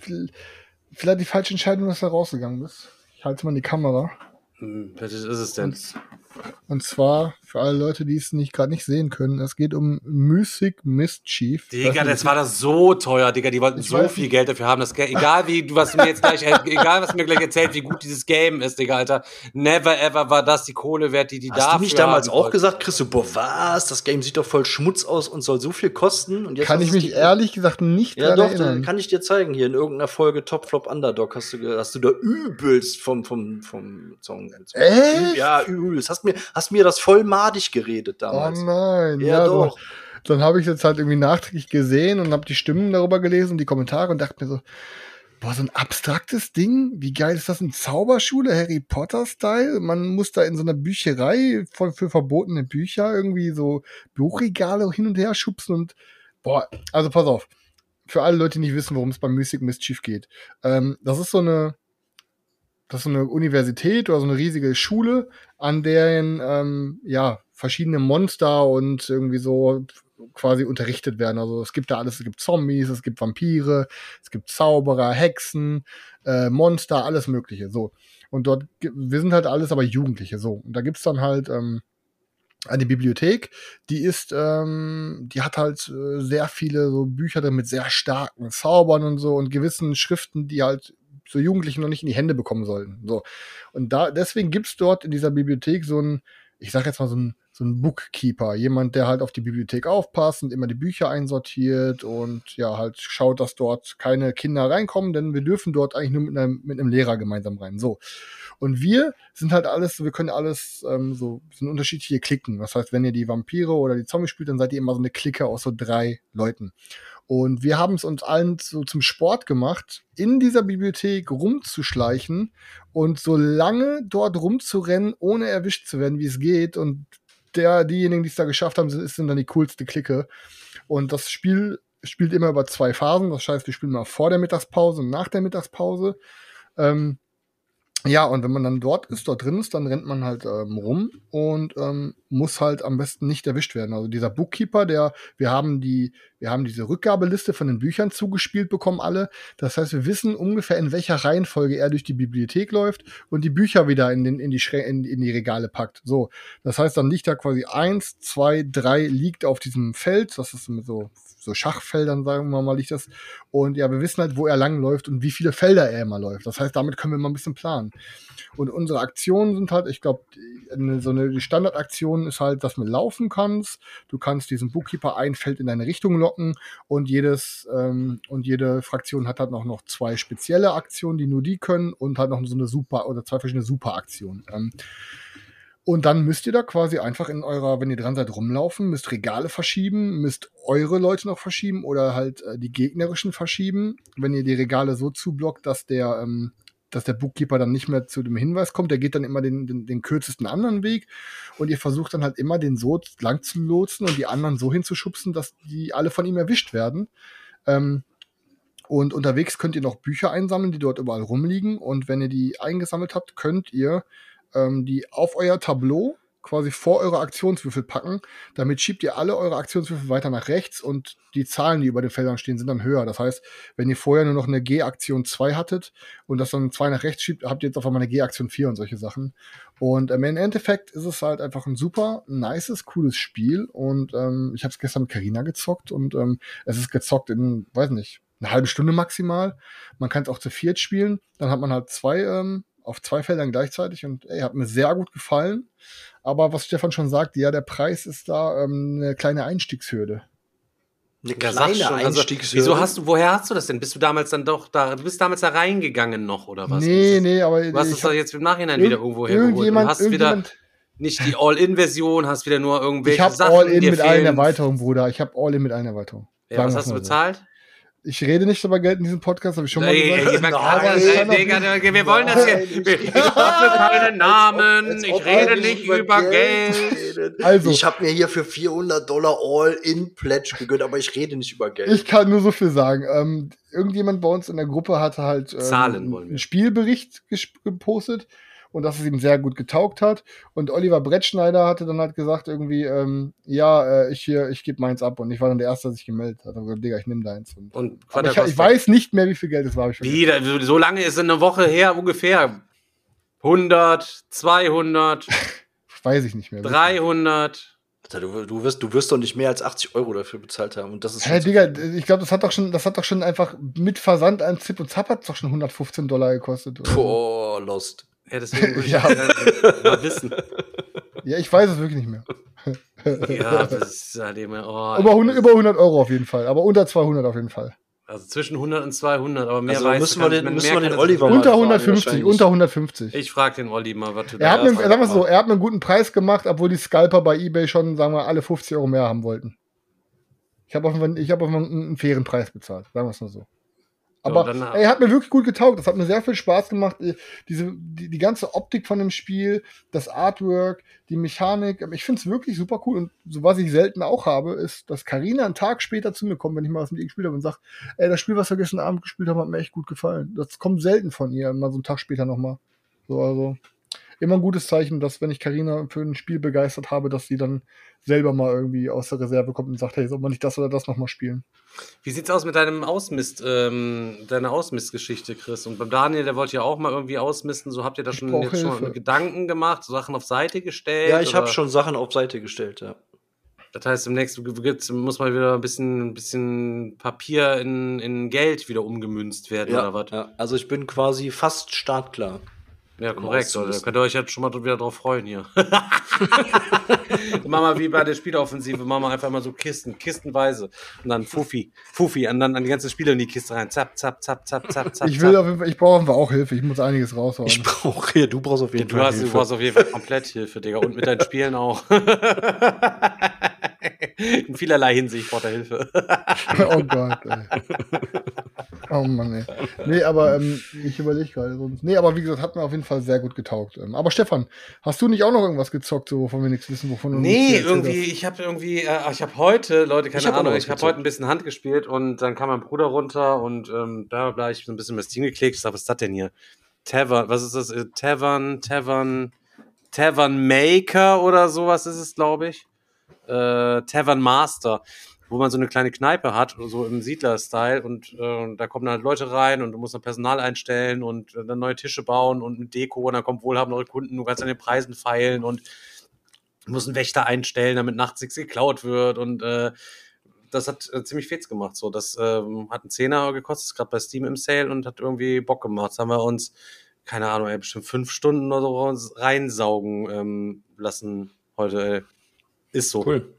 vielleicht die falsche Entscheidung, dass du rausgegangen bist. Ich halte mal in die Kamera. Hm, welches ist es denn? Und, und zwar für alle Leute, die es nicht gerade nicht sehen können, es geht um Mythic Mischief. Digga, das war das so teuer, Digga. Die wollten so viel Geld dafür haben. Das egal wie du was du mir jetzt gleich, egal was du mir gleich erzählt, wie gut dieses Game ist, Digga, Alter. Never ever war das die Kohle wert, die die Hast du nicht damals auch gesagt, Chris, boah, was? Das Game sieht doch voll Schmutz aus und soll so viel kosten. Und jetzt kann ich mich ehrlich gesagt nicht ja, doch, erinnern. kann ich dir zeigen. Hier in irgendeiner Folge Top Flop Underdog hast du, hast du da übelst vom, vom, vom Song. Echt? Ja, übelst. Hast mir, hast mir das voll madig geredet damals. Oh nein, ja, ja doch. Dann, dann habe ich jetzt halt irgendwie nachträglich gesehen und habe die Stimmen darüber gelesen und die Kommentare und dachte mir so, boah, so ein abstraktes Ding, wie geil ist das? Eine Zauberschule, Harry Potter-Style? Man muss da in so einer Bücherei voll für verbotene Bücher irgendwie so Buchregale hin und her schubsen und boah, also pass auf. Für alle Leute, die nicht wissen, worum es beim Mystic Mischief geht. Ähm, das ist so eine, das ist so eine Universität oder so eine riesige Schule, an deren ähm, ja verschiedene Monster und irgendwie so quasi unterrichtet werden. Also es gibt da alles, es gibt Zombies, es gibt Vampire, es gibt Zauberer, Hexen, äh, Monster, alles Mögliche. So. Und dort, wir sind halt alles aber Jugendliche. So. Und da gibt's dann halt ähm, eine Bibliothek, die ist, ähm, die hat halt äh, sehr viele so Bücher mit sehr starken Zaubern und so und gewissen Schriften, die halt so Jugendlichen noch nicht in die Hände bekommen sollten. So. Und da, deswegen gibt's dort in dieser Bibliothek so ein, ich sag jetzt mal so ein, so ein Bookkeeper, jemand, der halt auf die Bibliothek aufpasst und immer die Bücher einsortiert und ja, halt schaut, dass dort keine Kinder reinkommen, denn wir dürfen dort eigentlich nur mit einem, mit einem Lehrer gemeinsam rein. So. Und wir sind halt alles, wir können alles ähm, so, sind unterschiedliche Klicken. Das heißt, wenn ihr die Vampire oder die Zombies spielt, dann seid ihr immer so eine Clique aus so drei Leuten. Und wir haben es uns allen so zum Sport gemacht, in dieser Bibliothek rumzuschleichen und so lange dort rumzurennen, ohne erwischt zu werden, wie es geht. Und der, diejenigen, die es da geschafft haben, sind, sind dann die coolste Clique. Und das Spiel spielt immer über zwei Phasen. Das heißt, wir spielen mal vor der Mittagspause und nach der Mittagspause. Ähm, ja, und wenn man dann dort ist, dort drin ist, dann rennt man halt ähm, rum und ähm, muss halt am besten nicht erwischt werden. Also dieser Bookkeeper, der, wir haben die, wir haben diese Rückgabeliste von den Büchern zugespielt bekommen alle. Das heißt, wir wissen ungefähr, in welcher Reihenfolge er durch die Bibliothek läuft und die Bücher wieder in, den, in, die, Schrä in, in die Regale packt. So, das heißt, dann liegt da quasi eins, zwei, drei liegt auf diesem Feld. Das ist so so Schachfeldern, sagen wir mal, liegt das. Und ja, wir wissen halt, wo er langläuft und wie viele Felder er immer läuft. Das heißt, damit können wir mal ein bisschen planen. Und unsere Aktionen sind halt, ich glaube, so eine Standardaktion ist halt, dass du laufen kannst. Du kannst diesen Bookkeeper ein Feld in deine Richtung locken und jedes ähm, und jede Fraktion hat halt noch, noch zwei spezielle Aktionen, die nur die können und halt noch so eine super oder zwei verschiedene Super-Aktionen. Ähm, und dann müsst ihr da quasi einfach in eurer, wenn ihr dran seid, rumlaufen, müsst Regale verschieben, müsst eure Leute noch verschieben oder halt äh, die gegnerischen verschieben. Wenn ihr die Regale so zublockt, dass der, ähm, dass der Bookkeeper dann nicht mehr zu dem Hinweis kommt, der geht dann immer den, den, den kürzesten anderen Weg und ihr versucht dann halt immer den so lang zu lotsen und die anderen so hinzuschubsen, dass die alle von ihm erwischt werden. Ähm, und unterwegs könnt ihr noch Bücher einsammeln, die dort überall rumliegen. Und wenn ihr die eingesammelt habt, könnt ihr ähm, die auf euer Tableau quasi vor eure Aktionswürfel packen. Damit schiebt ihr alle eure Aktionswürfel weiter nach rechts und die Zahlen, die über den Feldern stehen, sind dann höher. Das heißt, wenn ihr vorher nur noch eine G-Aktion 2 hattet und das dann 2 nach rechts schiebt, habt ihr jetzt auf einmal eine G-Aktion 4 und solche Sachen. Und ähm, im Endeffekt ist es halt einfach ein super nices, cooles Spiel. Und ähm, ich habe es gestern mit Carina gezockt und ähm, es ist gezockt in, weiß nicht, eine halbe Stunde maximal. Man kann es auch zu viert spielen. Dann hat man halt zwei ähm, auf zwei Feldern gleichzeitig und ey, hat mir sehr gut gefallen. Aber was Stefan schon sagt, ja, der Preis ist da ähm, eine kleine Einstiegshürde. Eine kleine schon, also, Einstiegshürde. wieso hast du, woher hast du das denn? Bist du damals dann doch da, du bist damals da reingegangen noch oder was? Nee, nee, aber. Du hast es doch jetzt im Nachhinein wieder irgendwo hergeholt. Du hast wieder nicht die All-In-Version, hast wieder nur irgendwelche ich hab Sachen. All-In mit allen Erweiterungen, Bruder. Ich habe All-In mit allen Erweiterungen. Ja, was hast du bezahlt? Ich rede nicht über Geld in diesem Podcast, habe ich schon mal gesagt. Ey, ey, ey, Digga, wir wollen das hier. Ich habe keine Namen. Ich rede nicht über Geld. Also, ich habe mir hier für 400 Dollar All-in-Pledge gegönnt, aber ich rede nicht über Geld. Ich kann nur so viel sagen. Ähm, irgendjemand bei uns in der Gruppe hatte halt ähm, einen Spielbericht gepostet und dass es ihm sehr gut getaugt hat. Und Oliver Brettschneider hatte dann halt gesagt irgendwie, ähm, ja, äh, ich hier, ich gebe meins ab. Und ich war dann der Erste, der sich gemeldet hat. Und Digga, ich nehme deins. Und, und aber ich, ich, weiß nicht mehr, wie viel Geld es war. Wie, so lange ist es eine Woche her ungefähr? 100, 200? weiß ich nicht mehr. 300? Du, du, wirst, du wirst doch nicht mehr als 80 Euro dafür bezahlt haben. Und das ist hey, Digga, ich glaube, das hat doch schon, das hat doch schon einfach mit Versand an Zip und Zap hat doch schon 115 Dollar gekostet. Boah, lost. Ja, deswegen würde ich ja. mal wissen. Ja, ich weiß es wirklich nicht mehr. ja, das ist halt immer. Oh, über, 100, über 100 Euro auf jeden Fall, aber unter 200 auf jeden Fall. Also zwischen 100 und 200, aber mehr also weiß müssen wir den, müssen wir den Oliver Unter 150, unter 150. Ich frage den Olli mal, was du er hat, mir, sagen wir so, er hat mir einen guten Preis gemacht, obwohl die Scalper bei eBay schon, sagen wir, alle 50 Euro mehr haben wollten. Ich habe auf, hab auf einen, einen fairen Preis bezahlt, sagen wir es mal so. Aber so, ey, hat mir wirklich gut getaugt. Das hat mir sehr viel Spaß gemacht. Äh, diese, die, die ganze Optik von dem Spiel, das Artwork, die Mechanik. Ich finde es wirklich super cool. Und so was ich selten auch habe, ist, dass Karina einen Tag später zu mir kommt, wenn ich mal was mit ihr gespielt habe und sagt, ey, das Spiel, was wir gestern Abend gespielt haben, hat mir echt gut gefallen. Das kommt selten von ihr, mal so einen Tag später nochmal. So, also immer ein gutes Zeichen, dass wenn ich Karina für ein Spiel begeistert habe, dass sie dann selber mal irgendwie aus der Reserve kommt und sagt, hey, soll man nicht das oder das nochmal spielen. Wie sieht's aus mit deinem Ausmist, ähm, deiner Ausmistgeschichte, Chris? Und beim Daniel, der wollte ja auch mal irgendwie ausmisten. So habt ihr da schon, jetzt schon Gedanken gemacht, Sachen auf Seite gestellt? Ja, ich habe schon Sachen auf Seite gestellt, ja. Das heißt, demnächst muss mal wieder ein bisschen, ein bisschen Papier in, in Geld wieder umgemünzt werden, ja, oder was? Ja. Also ich bin quasi fast startklar. Ja, korrekt. Da könnt ihr euch jetzt schon mal wieder drauf freuen hier. machen wir wie bei der Spieleoffensive, machen wir einfach mal so Kisten, kistenweise. Und dann Fufi, Fufi, und dann an die ganzen Spiele in die Kiste rein. Zap, zap, zap, zap, zap, zap. Ich will auf jeden Fall, ich brauche auch Hilfe. Ich muss einiges raushauen. Ich brauche hier, du brauchst auf jeden du Fall hast, Hilfe. Du brauchst auf jeden Fall komplett Hilfe, Digga. Und mit deinen Spielen auch. In vielerlei Hinsicht braucht er Hilfe. oh Gott, ey. Oh Mann, ey. Nee, aber ähm, ich überlege gerade sonst. Nee, aber wie gesagt, hat mir auf jeden Fall sehr gut getaugt. Ähm, aber Stefan, hast du nicht auch noch irgendwas gezockt, so, wovon wir nichts wissen, wovon du Nee, irgendwie, ich habe irgendwie, äh, ich habe heute, Leute, keine Ich Ahnung, ich habe heute ein bisschen Hand gespielt und dann kam mein Bruder runter und ähm, da bla, ich so ein bisschen mit Steam geklickt. Ich sag, was ist das denn hier? Tavern, was ist das? Äh, Tavern, Tavern, Tavern Maker oder sowas ist es, glaube ich. Äh, Tavern Master, wo man so eine kleine Kneipe hat, so im Siedler-Style und äh, da kommen dann halt Leute rein und du musst dann Personal einstellen und äh, dann neue Tische bauen und mit Deko und dann kommen wohlhabendere Kunden, du kannst an den Preisen feilen und musst einen Wächter einstellen, damit nachts nichts geklaut wird und äh, das hat äh, ziemlich fetz gemacht. So, das ähm, hat einen Zehner gekostet, ist gerade bei Steam im Sale und hat irgendwie Bock gemacht. Das haben wir uns, keine Ahnung, ey, bestimmt fünf Stunden oder so reinsaugen ähm, lassen heute. Ey. Ist so. Cool.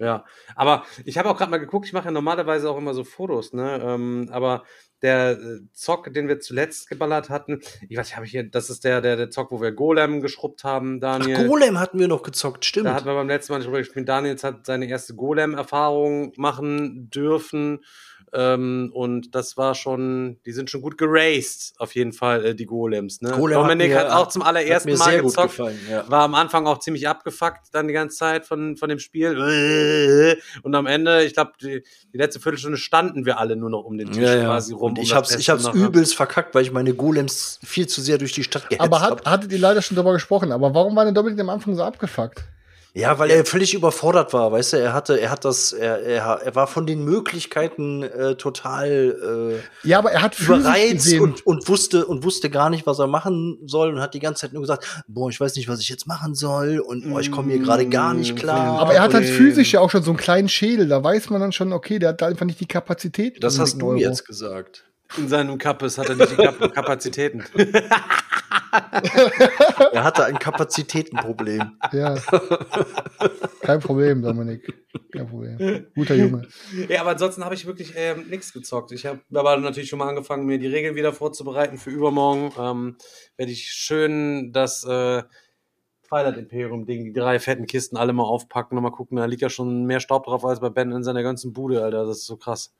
Ja, aber ich habe auch gerade mal geguckt, ich mache ja normalerweise auch immer so Fotos, ne? Ähm, aber der äh, Zock, den wir zuletzt geballert hatten, ich weiß nicht, habe ich hier, das ist der, der, der Zock, wo wir Golem geschrubbt haben, Ach, Daniel. Golem hatten wir noch gezockt, stimmt. Da hatten wir beim letzten Mal nicht drüber gespielt. Daniel hat seine erste Golem-Erfahrung machen dürfen. Ähm, und das war schon, die sind schon gut geraced, auf jeden Fall, äh, die Golems. Ne? Golem hat Dominik mir- hat, auch zum hat allerersten mir Mal sehr gut gezockt. gefallen, ja. War am Anfang auch ziemlich abgefuckt, dann die ganze Zeit von, von dem Spiel. Und am Ende, ich glaube, die, die letzte Viertelstunde standen wir alle nur noch um den Tisch Ja, ja. quasi rum. Und um ich das hab's, ich hab's übelst verkackt, weil ich meine Golems viel zu sehr durch die Stadt gehetzt Aber hat, hab. hattet ihr leider schon drüber gesprochen, aber warum war denn Dominik am Anfang so abgefuckt? Ja, weil er völlig überfordert war, weißt du, er hatte, er hat das, er, er, er war von den Möglichkeiten äh, total Ja, aber er hat äh, überreizt und, und wusste und wusste gar nicht, was er machen soll und hat die ganze Zeit nur gesagt, boah, ich weiß nicht, was ich jetzt machen soll und boah, ich komme hier gerade gar nicht klar. aber er hat halt physisch ja auch schon so einen kleinen Schädel, da weiß man dann schon, okay, der hat da einfach nicht die Kapazität. das hast du Euro. jetzt gesagt. In seinem Kappes hat er nicht die Kap Kapazitäten. Er hatte ein Kapazitätenproblem. Ja. Kein Problem, Dominik. Kein Problem. Guter Junge. Ja, aber ansonsten habe ich wirklich ähm, nichts gezockt. Ich habe aber natürlich schon mal angefangen, mir die Regeln wieder vorzubereiten für übermorgen. Ähm, Werde ich schön das äh, Twilight Imperium Ding, die drei fetten Kisten alle mal aufpacken und mal gucken. Da liegt ja schon mehr Staub drauf als bei Ben in seiner ganzen Bude, Alter. Das ist so krass.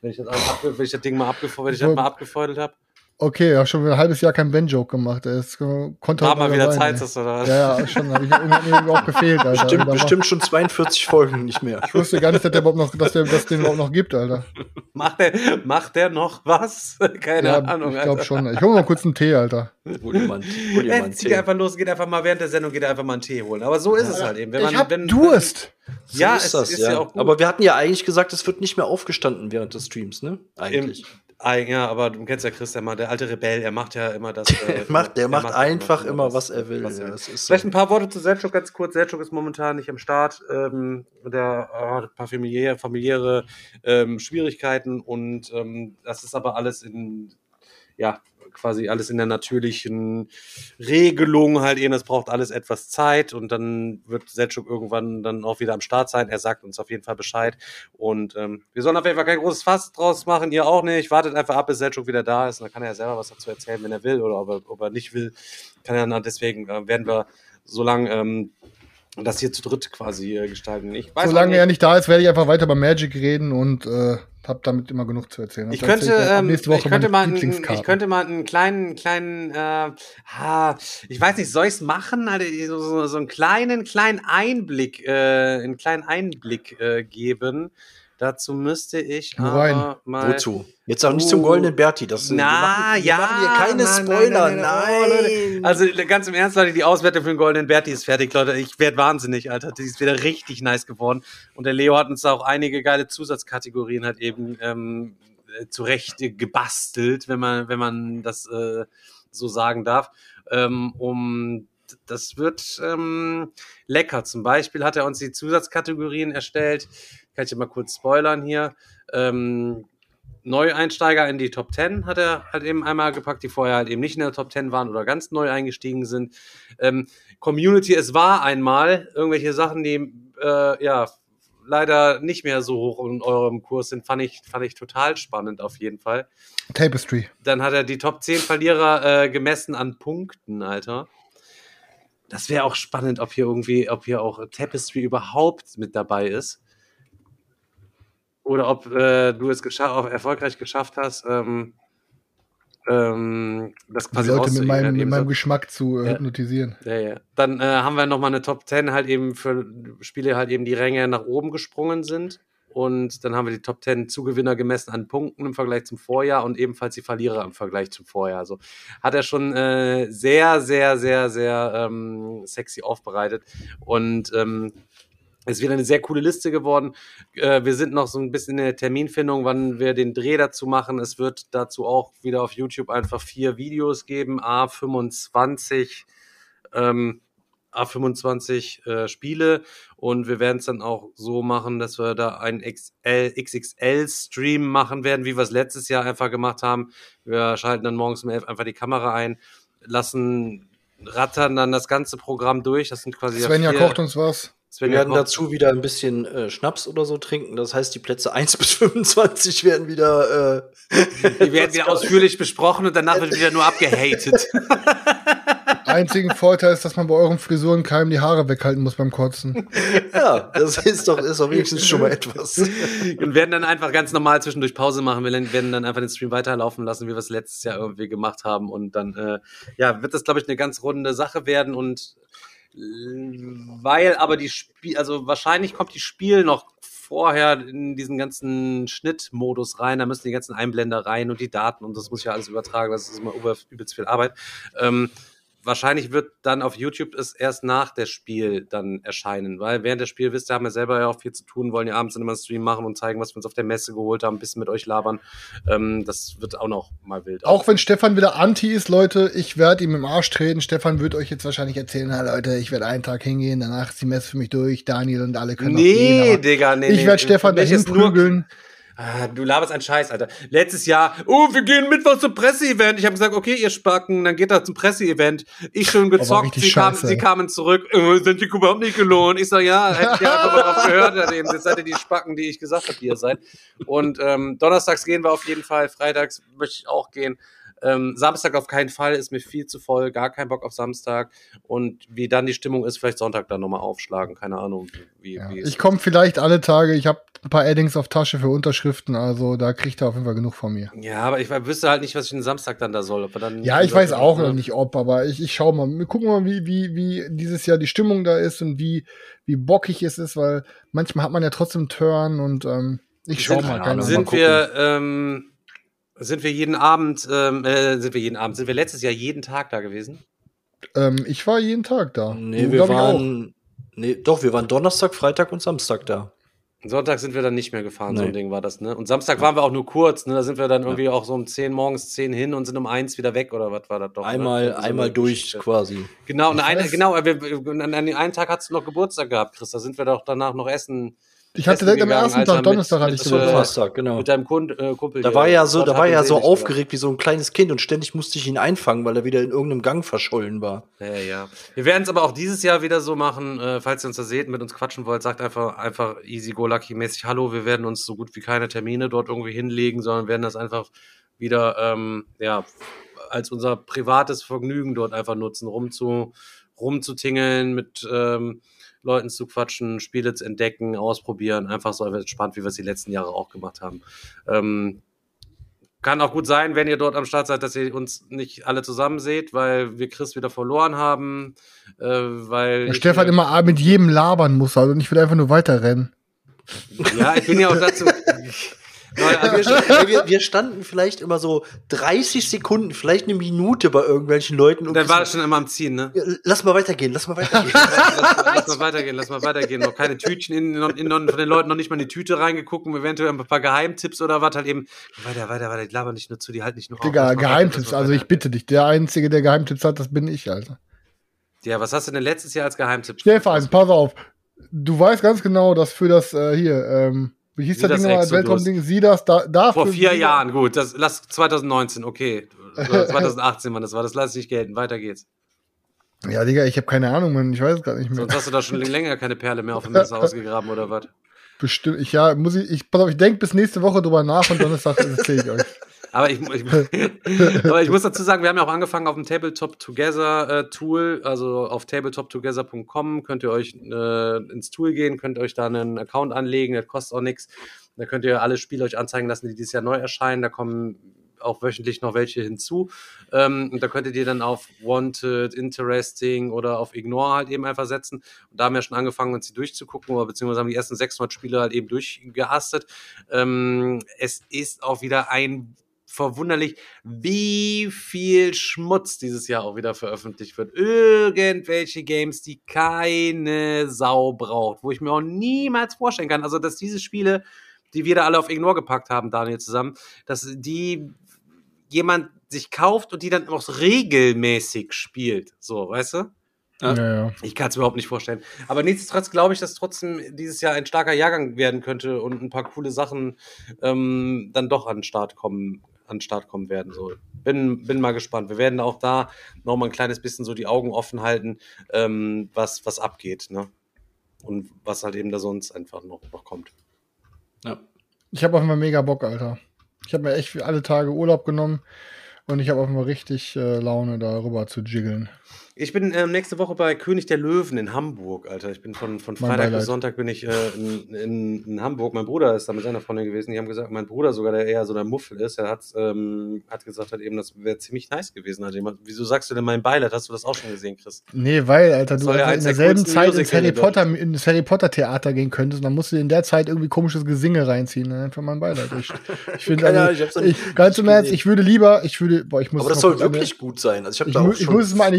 Wenn ich das, abge wenn ich das Ding mal, abgefeu wenn ich das mal abgefeudelt habe. Okay, ja, schon ein halbes Jahr kein Ben-Joke gemacht. Es konnte War mal wieder sein, Zeit, dass du da. Ja, ja, schon. Hab ich irgendwie auch gefehlt, Alter. Bestimmt, bestimmt schon 42 Folgen nicht mehr. Ich wusste gar nicht, dass der überhaupt noch, dass der, dass den überhaupt noch gibt, Alter. Macht der, macht der noch was? Keine Ja, Ahnung. ich glaube schon. Ich hole mal kurz einen Tee, Alter. Hol dir mal, einen- hol dir mal Ja, einen zieht Tee. einfach los, geht einfach mal während der Sendung, geht einfach mal einen Tee holen. Aber so ist es halt eben. Wenn ich man, hab wenn, Durst. So ja, ist es das, ist ja. ja auch gut. Aber wir hatten ja eigentlich gesagt, es wird nicht mehr aufgestanden während des Streams, ne? Eigentlich. Ah, Ja, aber du kennst ja Christian mal, der alte Rebell, er macht ja immer das. Der äh, macht, der er macht einfach immer, was er will. was er will. so. Vielleicht ein paar Worte zu Selchuk ganz kurz. Selchuk ist momentan nicht am Start. Ähm, der hat ein paar familiäre, familiäre ähm, Schwierigkeiten und ähm, das ist aber alles in, ja, quasi alles in der natürlichen Regelung halt eben. Das braucht alles etwas Zeit und dann wird Selchuk irgendwann dann auch wieder am Start sein. Er sagt uns auf jeden Fall Bescheid und ähm, wir sollen auf jeden Fall kein großes Fass draus machen. Ihr auch nicht. Wartet einfach ab, bis Selchuk wieder da ist und dann kann er ja selber was dazu erzählen, wenn er will oder ob er, ob er nicht will. Kann er dann deswegen äh, werden wir so lange ähm, das hier zu dritt quasi äh, gestalten. Ich weiß Solange nicht. er nicht da ist, werde ich einfach weiter über Magic reden und äh, habe damit immer genug zu erzählen. Ich Und könnte, ähm, ich könnte mal, einen, ich könnte mal einen kleinen, kleinen, äh, ha, ich weiß nicht, soll ich es machen? Also, so, so, so einen kleinen, kleinen Einblick, äh, einen kleinen Einblick äh, geben. Dazu müsste ich aber mal. Wozu? Jetzt auch nicht zum Uh. goldenen Berti. Das, wir Na, machen, wir ja. machen hier keine nein, Spoiler. Nein, nein, nein, oh. Also ganz im Ernst, Leute, die Auswertung für den Goldenen Berti ist fertig, Leute. Ich werde wahnsinnig, Alter. Die ist wieder richtig nice geworden. Und der Leo hat uns da auch einige geile Zusatzkategorien halt eben ähm, äh, zurecht äh, gebastelt, wenn man, wenn man das äh, so sagen darf. Ähm, um das wird ähm, lecker. Zum Beispiel hat er uns die Zusatzkategorien erstellt. Kann ich mal kurz spoilern hier. Ähm, Neueinsteiger in die Top 10 hat er halt eben einmal gepackt, die vorher halt eben nicht in der Top 10 waren oder ganz neu eingestiegen sind. Ähm, Community, es war einmal irgendwelche Sachen, die äh, ja leider nicht mehr so hoch in eurem Kurs sind, fand ich, fand ich total spannend auf jeden Fall. Tapestry. Dann hat er die Top 10 Verlierer äh, gemessen an Punkten, Alter. Das wäre auch spannend, ob hier irgendwie, ob hier auch Tapestry überhaupt mit dabei ist oder ob äh, du es auch erfolgreich geschafft hast, ähm, ähm, das quasi Leute mit meinem, mit meinem so. Geschmack zu äh, ja. hypnotisieren. Ja, ja. Dann äh, haben wir nochmal eine Top 10 halt eben für Spiele halt eben die Ränge nach oben gesprungen sind. Und dann haben wir die Top 10 Zugewinner gemessen an Punkten im Vergleich zum Vorjahr und ebenfalls die Verlierer im Vergleich zum Vorjahr. Also hat er schon äh, sehr, sehr, sehr, sehr ähm, sexy aufbereitet. Und ähm, ist wieder eine sehr coole Liste geworden. Äh, wir sind noch so ein bisschen in der Terminfindung, wann wir den Dreh dazu machen. Es wird dazu auch wieder auf YouTube einfach vier Videos geben, A25, ähm, A25 äh, Spiele und wir werden es dann auch so machen, dass wir da einen XXL-Stream machen werden, wie wir es letztes Jahr einfach gemacht haben. Wir schalten dann morgens um elf einfach die Kamera ein, lassen rattern dann das ganze Programm durch. Das sind quasi Svenja ja kocht uns was. Wir werden dazu wieder ein bisschen äh, Schnaps oder so trinken. Das heißt, die Plätze 1 bis 25 werden wieder. Äh, die werden wieder ausführlich besprochen und danach wird wieder nur abgehatet. Einzigen Vorteil ist, dass man bei euren Frisuren keinem die Haare weghalten muss beim Kotzen. Ja, das ist doch, ist doch wenigstens schon mal etwas. Und werden dann einfach ganz normal zwischendurch Pause machen. Wir werden dann einfach den Stream weiterlaufen lassen, wie wir es letztes Jahr irgendwie gemacht haben. Und dann, äh, ja, wird das, glaube ich, eine ganz runde Sache werden und weil aber die Spiel, also wahrscheinlich kommt die Spiel noch vorher in diesen ganzen Schnittmodus rein, da müssen die ganzen Einblender rein und die Daten und das muss ja alles übertragen, das ist immer übelst viel Arbeit. Ähm, wahrscheinlich wird dann auf YouTube es erst nach der Spiel dann erscheinen, weil während der Spiel, wisst ihr, haben wir selber ja auch viel zu tun, wollen ja abends dann immer einen Stream machen und zeigen, was wir uns auf der Messe geholt haben, ein bisschen mit euch labern. Ähm, das wird auch noch mal wild. Auch wenn Stefan wieder anti ist, Leute, ich werde ihm im Arsch treten. Stefan wird euch jetzt wahrscheinlich erzählen, na Leute, ich werde einen Tag hingehen, danach ist die Messe für mich durch, Daniel und alle können Nee, gehen, Digga, nee. Ich werde nee, Stefan dahin prügeln. Ah, du laberst einen Scheiß, Alter. Letztes Jahr, oh, wir gehen Mittwoch zum Presseevent. Ich habe gesagt, okay, ihr Spacken, dann geht er zum Presseevent. Ich schon gezockt, sie, kamen, sie kamen zurück, äh, sind die überhaupt nicht gelohnt. Ich sag, ja, hätte ich einfach mal drauf gehört. Jetzt seid ihr die Spacken, die ich gesagt habe, die ihr seid. Und ähm, donnerstags gehen wir auf jeden Fall, freitags möchte ich auch gehen. Ähm, Samstag auf keinen Fall, ist mir viel zu voll, gar kein Bock auf Samstag. Und wie dann die Stimmung ist, vielleicht Sonntag dann nochmal aufschlagen, keine Ahnung. Wie, ja, wie ich komme vielleicht alle Tage, ich habe ein paar Addings auf Tasche für Unterschriften, also da kriegt er auf jeden Fall genug von mir. Ja, aber ich wüsste halt nicht, was ich den Samstag dann da soll. Ob er dann ja, ich weiß auch noch nicht ob, aber ich, ich schau mal. Wir gucken mal, wie, wie, wie dieses Jahr die Stimmung da ist und wie, wie bockig es ist, weil manchmal hat man ja trotzdem Turn und ähm, ich schau sind, mal. Keine sind mal wir, ähm, sind wir jeden Abend, ähm, äh, sind wir jeden Abend, sind wir letztes Jahr jeden Tag da gewesen? Ähm, ich war jeden Tag da. Nee, du, wir waren, nee, doch, wir waren Donnerstag, Freitag und Samstag da. Sonntag sind wir dann nicht mehr gefahren, nee. so ein Ding war das, ne? Und Samstag waren wir auch nur kurz, ne? Da sind wir dann irgendwie ja. auch so um 10 morgens 10 hin und sind um 1 wieder weg oder was war das doch? Einmal, ne? einmal durch Geschichte. quasi. Genau, und eine, genau, wir, an, an den einen Tag hast du noch Geburtstag gehabt, Chris. Da sind wir doch danach noch essen ich hatte direkt am ersten Tag, Donnerstag hatte ich so. Donnerstag, genau. Mit deinem Kund, äh, Kumpel. Da war ja so, da war ja so aufgeregt wie so ein kleines Kind und ständig musste ich ihn einfangen, weil er wieder in irgendeinem Gang verschollen war. Ja, ja. Wir werden es aber auch dieses Jahr wieder so machen, äh, falls ihr uns da seht, mit uns quatschen wollt, sagt einfach, einfach easy go lucky mäßig Hallo, wir werden uns so gut wie keine Termine dort irgendwie hinlegen, sondern werden das einfach wieder, ähm, ja, als unser privates Vergnügen dort einfach nutzen, rumzu, rumzutingeln mit, ähm, Leuten zu quatschen, Spiele zu entdecken, ausprobieren, einfach so entspannt, wie wir es die letzten Jahre auch gemacht haben. Ähm, kann auch gut sein, wenn ihr dort am Start seid, dass ihr uns nicht alle zusammen seht, weil wir Chris wieder verloren haben. Äh, weil Der Stefan äh, immer mit jedem labern muss, also nicht will einfach nur weiterrennen. Ja, ich bin ja auch dazu. Also wir, wir, standen vielleicht immer so 30 Sekunden, vielleicht eine Minute bei irgendwelchen Leuten. Und dann war das schon immer am Ziehen, ne? Lass mal weitergehen, lass mal weitergehen. lass, lass, mal weitergehen, lass mal weitergehen. Noch keine Tütchen in, in, in, von den Leuten noch nicht mal in die Tüte reingeguckt, eventuell ein paar Geheimtipps oder was halt eben. Weiter, weiter, weiter, die labern nicht nur zu, die halt nicht nur Digga, Geheimtipps, also ich bitte dich, der Einzige, der Geheimtipps hat, das bin ich, Alter. Ja, was hast du denn letztes Jahr als Geheimtipp? Stefan, pass auf. Du weißt ganz genau, dass für das äh, hier, ähm, Wie hieß das Ding nochmal? Weltraumding? Sieh das, da, dafür. Vor vier Jahren, gut. Das, lass 2019, okay. 2018, Mann, das war, das lasse ich nicht gelten. Weiter geht's. Ja, Digga, ich habe keine Ahnung, Mann. Ich weiß es gerade nicht mehr. Sonst hast du da schon länger keine Perle mehr auf dem Messer ausgegraben, oder was? Bestimmt. Ich, ja, muss ich, ich, pass auf, ich denke bis nächste Woche drüber nach und Donnerstag erzähle ich euch. Aber ich, ich, aber ich muss dazu sagen, wir haben ja auch angefangen auf dem Tabletop Together äh, Tool, also auf tabletoptogether.com könnt ihr euch äh, ins Tool gehen, könnt euch da einen Account anlegen, das kostet auch nichts. Da könnt ihr alle Spiele euch anzeigen lassen, die dieses Jahr neu erscheinen. Da kommen auch wöchentlich noch welche hinzu. Ähm, und da könntet ihr dann auf Wanted, Interesting oder auf Ignore halt eben einfach setzen. Und da haben wir schon angefangen, uns die durchzugucken, oder beziehungsweise haben die ersten 600 Spiele halt eben durchgeastet. Ähm, es ist auch wieder ein verwunderlich, wie viel Schmutz dieses Jahr auch wieder veröffentlicht wird. Irgendwelche Games, die keine Sau braucht, wo ich mir auch niemals vorstellen kann. Also, dass diese Spiele, die wir da alle auf Ignore gepackt haben, Daniel, zusammen, dass die jemand sich kauft und die dann auch regelmäßig spielt. So, weißt du? Ja, ja. Ich kann es überhaupt nicht vorstellen. Aber nichtsdestotrotz glaube ich, dass trotzdem dieses Jahr ein starker Jahrgang werden könnte und ein paar coole Sachen ähm, dann doch an den Start kommen, an den Start kommen werden. So, bin, bin mal gespannt. Wir werden auch da noch mal ein kleines bisschen so die Augen offen halten, ähm, was, was abgeht, ne? Und was halt eben da sonst einfach noch, noch kommt. Ja. Ich habe auf einmal mega Bock, Alter. Ich habe mir echt für alle Tage Urlaub genommen und ich habe auf einmal richtig äh, Laune, darüber zu jiggeln. Ich bin äh, nächste Woche bei König der Löwen in Hamburg, Alter. Ich bin von, von Freitag bis Sonntag bin ich äh, in, in, in, Hamburg. Mein Bruder ist da mit seiner Freundin gewesen. Die haben gesagt, mein Bruder sogar, der eher so der Muffel ist, er hat, ähm, hat gesagt, hat eben, das wäre ziemlich nice gewesen. Hat jemand, wieso sagst du denn mein Beileid? Hast du das auch schon gesehen, Chris? Nee, weil, Alter, du ja in derselben Zeit ins Harry, Potter, ins Harry Potter Theater gehen könntest und dann musst du in der Zeit irgendwie komisches Gesinge reinziehen. Dann einfach mein Beileid. Ich, ich finde, also, ich, ich, ganz im Ernst, ich würde lieber, ich würde, boah, ich muss. Aber das soll wirklich gut sein. Also ich, ich, da ich muss mal eine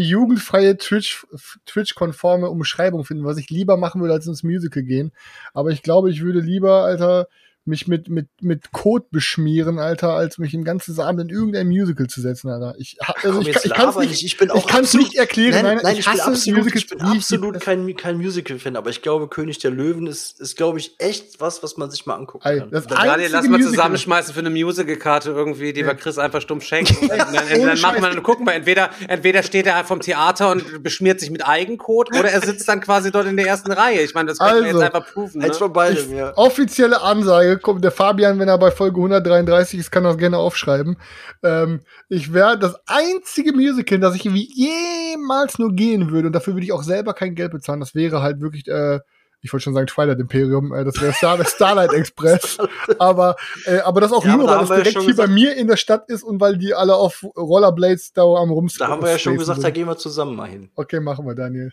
jugendfreie Twitch Twitch-konforme Umschreibung finden, was ich lieber machen würde, als ins Musical gehen. Aber ich glaube, ich würde lieber, Alter, mich mit, mit, mit Code beschmieren, Alter, als mich den ganzen Abend in irgendein Musical zu setzen, Alter. Ich, also ich, ich, kann es nicht, ich bin auch ich kann's nicht erklären. Nein, nein, ich, ich bin absolut, ich bin absolut kein, kein Musical-Fan, aber ich glaube, König der Löwen ist, ist glaube ich, echt was, was man sich mal angucken kann. Das Daniel, lass mal zusammenschmeißen für eine Musical-Karte irgendwie, die wir Chris einfach stumm schenken. dann, dann, dann machen wir, dann gucken wir, entweder, entweder steht er vom Theater und beschmiert sich mit Eigencode oder er sitzt dann quasi dort in der ersten Reihe. Ich meine, das können also, wir jetzt einfach prüfen. Ne? beidem, ja. Offizielle Ansage, kommt der Fabian, wenn er bei Folge 133 ist, kann das gerne aufschreiben. Ähm, ich wäre das einzige Musical, das ich jemals nur gehen würde, und dafür würde ich auch selber kein Geld bezahlen. Das wäre halt wirklich, äh, ich wollte schon sagen Twilight Imperium, äh, das wäre Star Starlight Express. aber, äh, aber das auch ja, nur, weil das direkt hier gesagt, bei mir in der Stadt ist und weil die alle auf Rollerblades da am rumspringen. Da haben wir ja schon gesagt, sind. da gehen wir zusammen mal hin. Okay, machen wir, Daniel.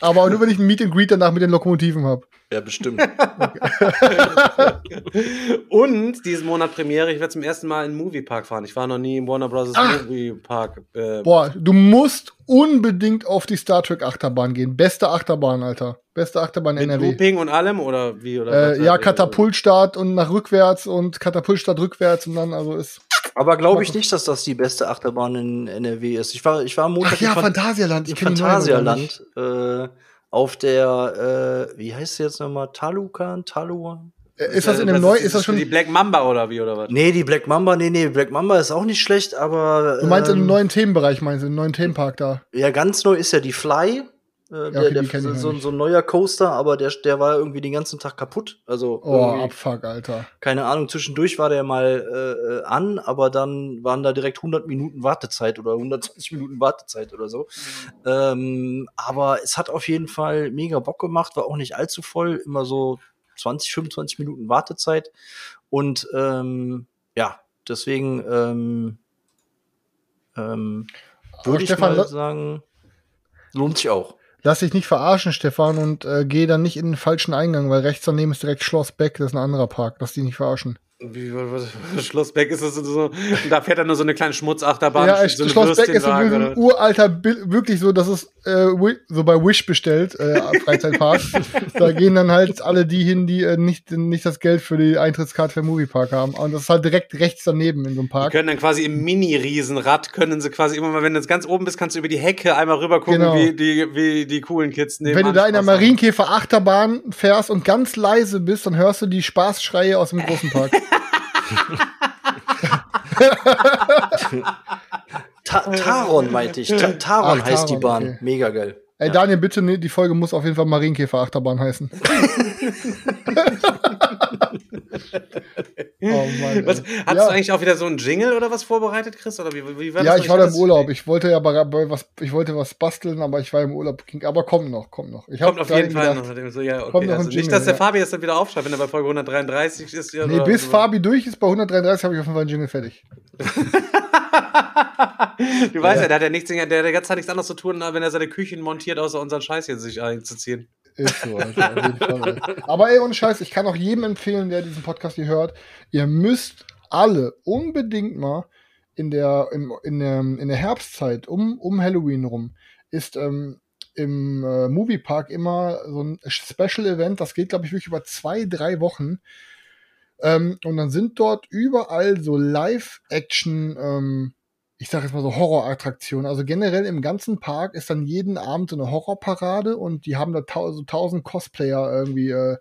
Aber nur, wenn ich ein Meet and Greet danach mit den Lokomotiven habe. Ja, bestimmt. und diesen Monat Premiere, ich werde zum ersten Mal in den Moviepark fahren. Ich war noch nie im Warner Bros. Ach. Moviepark. Äh. Boah, du musst unbedingt auf die Star Trek Achterbahn gehen. Beste Achterbahn, Alter. Beste Achterbahn Mit NRW. Looping und allem oder wie? Oder äh, ja, Katapultstart und nach rückwärts und Katapultstart rückwärts und dann also ist. Aber glaube ich nicht, dass das die beste Achterbahn in NRW ist. Ich war, ich war am Montag Ach ja, Phantasialand. Ich Phantasialand. Äh, auf der, äh, wie heißt sie jetzt nochmal? Talukan? Taluan? Äh, ist das in dem neuen, ist das schon die Black Mamba oder wie oder was? Nee, die Black Mamba, nee, nee, Black Mamba ist auch nicht schlecht, aber Du meinst ähm, im neuen Themenbereich, meinst du, im neuen Themenpark da? Ja, ganz neu ist ja die Fly. Äh, ja, okay, der, der, so, so, ein neuer Coaster, aber der, der war irgendwie den ganzen Tag kaputt. Also oh, Abfuck, Alter. Keine Ahnung, zwischendurch war der mal äh, äh an, aber dann waren da direkt 100 Minuten Wartezeit oder 120 Minuten Wartezeit oder so. Mhm. Ähm, aber es hat auf jeden Fall mega Bock gemacht, war auch nicht allzu voll, immer so 20, 25 Minuten Wartezeit. Und ähm, ja, deswegen ähm, ähm, würde ich Stefan, mal sagen, lohnt sich auch. Lass dich nicht verarschen, Stefan, und äh, geh dann nicht in den falschen Eingang, weil rechts daneben ist direkt Schloss Beck, das ist ein anderer Park. Lass dich nicht verarschen. Wie, Schlossbeck ist es so, da fährt er nur so eine kleine Schmutzachterbahn. Ja, so Schlossbeck ist so ein uralter, wirklich so, das ist äh, so bei Wish bestellt, äh, Freizeitpark. da gehen dann halt alle die hin, die äh, nicht, nicht das Geld für die Eintrittskarte für den Moviepark haben. Und das ist halt direkt rechts daneben in so einem Park. Die können dann quasi im Mini-Riesenrad, können sie quasi immer mal, wenn du jetzt ganz oben bist, kannst du über die Hecke einmal rüber gucken, genau. wie, die, wie die coolen Kids nehmen. Wenn du da in der Marienkäfer-Achterbahn fährst und ganz leise bist, dann hörst du die Spaßschreie aus dem großen Park. Ta Taron meinte ich. Ta Taron Ach, heißt Taron, die Bahn. Okay. Mega geil. Ey, Daniel, bitte, ne, die Folge muss auf jeden Fall Marienkäfer-Achterbahn heißen. oh Mann, was, hast ja. du eigentlich auch wieder so einen Jingle oder was vorbereitet, Chris? Oder wie, wie war ja, ich war da im Urlaub. Ich wollte ja bei, bei was, ich wollte was basteln, aber ich war im Urlaub. Aber kommt noch, kommt noch. Ich kommt auf jeden Fall gedacht, noch. So, ja, okay. kommt noch also Jingle, nicht, dass der ja. Fabi jetzt dann wieder aufschreibt, wenn er bei Folge 133 ist. Ja, nee, bis so. Fabi durch ist, bei 133 habe ich auf jeden Fall einen Jingle fertig. du weißt ja, der hat ja nichts, der hat Zeit nichts anderes zu tun, wenn er seine Küchen montiert, außer unseren Scheiß hier sich einzuziehen. Ist so, Alter, auf jeden Fall. Aber ey, ohne Scheiß, ich kann auch jedem empfehlen, der diesen Podcast hier hört, ihr müsst alle unbedingt mal in der, in, in der, in der Herbstzeit um, um Halloween rum ist ähm, im äh, Moviepark immer so ein Special Event, das geht, glaube ich, wirklich über zwei, drei Wochen. Ähm, und dann sind dort überall so Live-Action, ähm, ich sage jetzt mal so Horrorattraktionen. Also generell im ganzen Park ist dann jeden Abend so eine Horrorparade und die haben da tau so tausend Cosplayer irgendwie äh,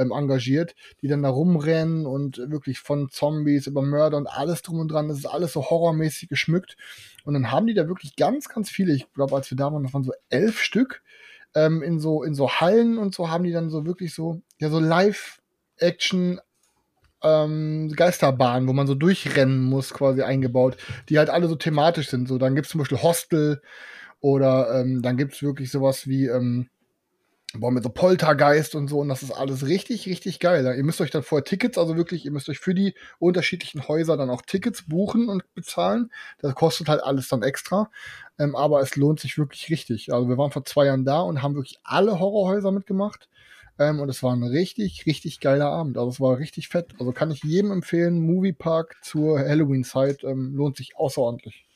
ähm, engagiert, die dann da rumrennen und wirklich von Zombies über Mörder und alles drum und dran. Das ist alles so horrormäßig geschmückt. Und dann haben die da wirklich ganz, ganz viele. Ich glaube, als wir da waren, das waren so elf Stück. Ähm, in so in so Hallen und so haben die dann so wirklich so ja so Live-Action ähm, Geisterbahnen, wo man so durchrennen muss, quasi eingebaut, die halt alle so thematisch sind. So, dann gibt's zum Beispiel Hostel oder ähm, dann gibt's wirklich sowas wie ähm, boah, mit so Poltergeist und so und das ist alles richtig, richtig geil. Ihr müsst euch dann vorher Tickets, also wirklich, ihr müsst euch für die unterschiedlichen Häuser dann auch Tickets buchen und bezahlen. Das kostet halt alles dann extra. Ähm, aber es lohnt sich wirklich richtig. Also wir waren vor zwei Jahren da und haben wirklich alle Horrorhäuser mitgemacht. Ähm, und es war ein richtig, richtig geiler Abend. Also es war richtig fett. Also kann ich jedem empfehlen, Moviepark zur Halloween-Zeit ähm, lohnt sich außerordentlich.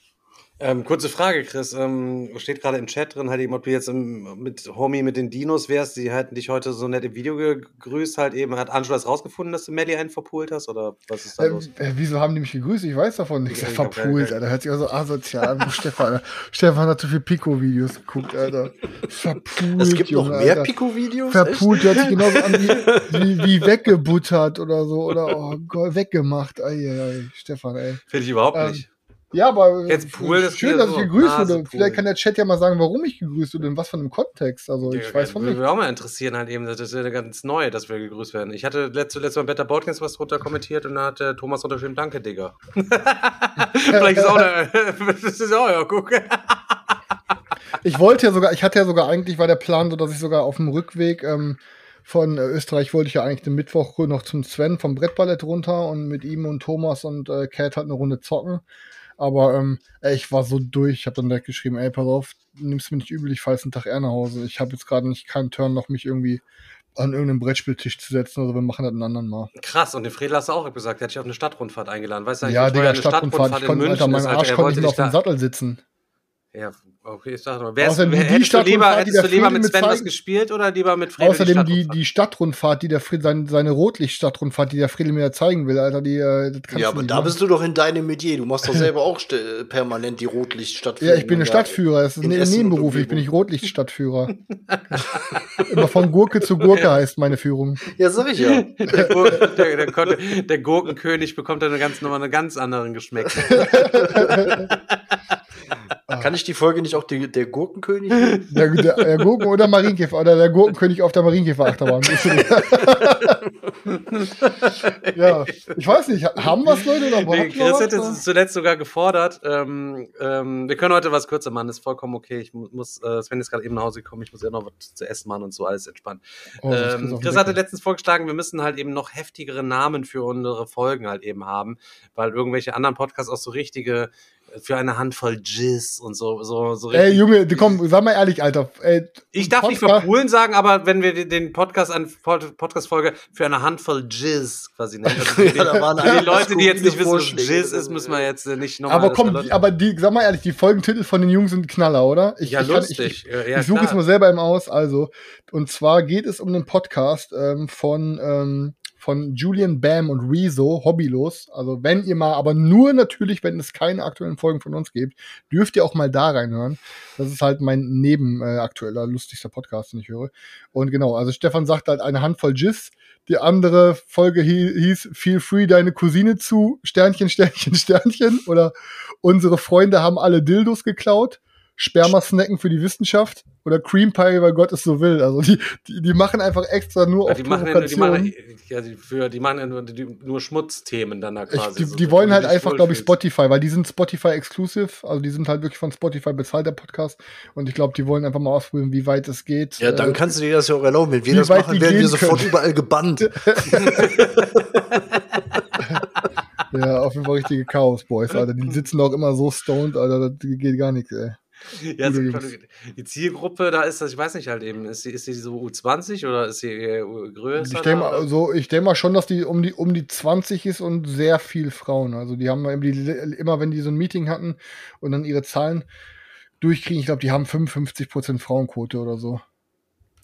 Ähm, kurze Frage, Chris. Ähm, steht gerade im Chat drin, halt eben, ob du jetzt im, mit Homie mit den Dinos wärst. Die hatten dich heute so nett im Video gegrüßt, halt eben. Hat Angela das rausgefunden, dass du Melly einen verpult hast? Oder was ist da ähm, los? Äh, wieso haben die mich gegrüßt? Ich weiß davon nichts. Verpult, Alter. Hört sich auch so asozial an. Stefan, Stefan hat zu viel Pico-Videos geguckt, Alter. Verpult. Es gibt Junge, noch mehr Pico-Videos? Verpult hört sich genauso an wie, wie, wie, weggebuttert oder so. Oder oh Gott, weggemacht. Ei, ei, ei. Stefan, ey. Finde ich überhaupt ähm, nicht. Ja, aber Jetzt Pool, schön, dass ich gegrüßt wurde. Vielleicht kann der Chat ja mal sagen, warum ich gegrüßt wurde, in was von einem Kontext. Also ich ja, weiß von nicht. Würde mich auch mal interessieren, halt eben, das ist ja ganz neu, dass wir gegrüßt werden. Ich hatte letztes letzte Mal Better Boardgames was drunter kommentiert und da hat der Thomas unterschrieben, danke, Digga. Vielleicht ist auch eine, das ist auch, ja, guck. ich wollte ja sogar, ich hatte ja sogar eigentlich, war der Plan so, dass ich sogar auf dem Rückweg ähm, von äh, Österreich wollte ich ja eigentlich den Mittwoch noch zum Sven vom Brettballett runter und mit ihm und Thomas und äh, Kat halt eine Runde zocken. Aber ähm, ey, ich war so durch. Ich habe dann direkt geschrieben, ey, pass auf, nimm's mir nicht übel, ich fahre jetzt einen Tag eher nach Hause. Ich habe jetzt gerade nicht keinen Turn, noch mich irgendwie an irgendeinen Brettspieltisch zu setzen. Also wir machen das einen anderen Mal. Krass, und den Fredel hast du auch gesagt, der hat dich auf eine Stadtrundfahrt eingeladen. Weißt du, ja, Digga, Stadtrundfahrt, Stadtrundfahrt ich konnte, Alter, mein Arsch konnte nicht mehr auf dem Sattel sitzen. Ja, okay, ich sag mal. Wärst, Außerdem wär, hättest du lieber, hättest du lieber mit Sven was gespielt oder lieber mit Friedel Außerdem die, die, Stadtrundfahrt, die der Friedel, seine, seine Rotlichtstadtrundfahrt, die der Friedel mir zeigen will, Alter, die, äh, das kannst Ja, aber da machen. bist du doch in deinem Metier. Du machst doch selber auch permanent die Rotlichtstadtführung. Ja, ich bin der Stadtführer. Das ist ein Nebenberuf. Ich bin nicht Rotlichtstadtführer. Immer von Gurke zu Gurke heißt meine Führung. Ja, sag ich ja. Der, Gur der, der, der Gurkenkönig bekommt dann eine ganz, nochmal einen ganz anderen Geschmack. Kann ich die Folge nicht auch die, der Gurkenkönig? Der, der, der, Gurken oder Marienkäfer oder der Gurkenkönig auf der Marienkäfer-Achterbahn. ja, ich weiß nicht, haben wir es, Leute? Oder nee, Chris hätte es zuletzt sogar gefordert. Ähm, ähm, wir können heute was kürzer machen, ist vollkommen okay. Ich muss, äh, Sven ist gerade eben nach Hause gekommen, ich muss ja noch was zu essen machen und so, alles entspannt. Oh, ähm, Chris hatte letztens vorgeschlagen, wir müssen halt eben noch heftigere Namen für unsere Folgen halt eben haben, weil irgendwelche anderen Podcasts auch so richtige für eine Handvoll Jizz und so, so, so Ey, Junge, komm, sag mal ehrlich, Alter. Ey, ich darf nicht verpulen sagen, aber wenn wir den Podcast an Podcast-Folge für eine Handvoll Jizz quasi nennen. Also ja, da waren für die Leute, die jetzt nicht wissen, was Jizz ist, müssen wir jetzt äh, nicht nochmal. Aber komm, aber die, sag mal ehrlich, die Folgentitel von den Jungs sind Knaller, oder? Ich, ja, ich lustig. Kann, ich, ich, ja, ich suche es mal selber im Aus, also. Und zwar geht es um den Podcast ähm, von ähm, von Julian Bam und Rezo, hobbylos. Also wenn ihr mal, aber nur natürlich, wenn es keine aktuellen Folgen von uns gibt, dürft ihr auch mal da reinhören. Das ist halt mein nebenaktueller, äh, lustigster Podcast, den ich höre. Und genau, also Stefan sagt halt eine Handvoll Jizz. Die andere Folge hieß Feel Free deine Cousine zu, Sternchen, Sternchen, Sternchen. Oder unsere Freunde haben alle Dildos geklaut. Sperma-Snacken für die Wissenschaft oder Cream Pie, weil Gott es so will. Also die, die, die machen einfach extra nur ja, auf die machen, ja, die machen ja, die, für, die machen ja nur, die, nur Schmutzthemen dann da quasi. Ich, die, die wollen halt einfach, glaube ich, Spotify, weil die sind Spotify exclusive, also die sind halt wirklich von Spotify bezahlt, der Podcast. Und ich glaube, die wollen einfach mal ausprobieren, wie weit es geht. Ja, dann äh, kannst du dir das ja auch erlauben. Wenn wir das machen, werden wir sofort können. überall gebannt. ja, auf jeden Fall richtige Chaos Boys, Alter. Die sitzen doch immer so stoned, Alter, das geht gar nichts, ey. Ja, so die Zielgruppe, da ist das, ich weiß nicht halt eben, ist sie, ist sie so U20 oder ist sie größer? Ich denke mal, also, denk mal schon, dass die um, die um die 20 ist und sehr viel Frauen. Also die haben immer, wenn die so ein Meeting hatten und dann ihre Zahlen durchkriegen, ich glaube, die haben 55% Frauenquote oder so.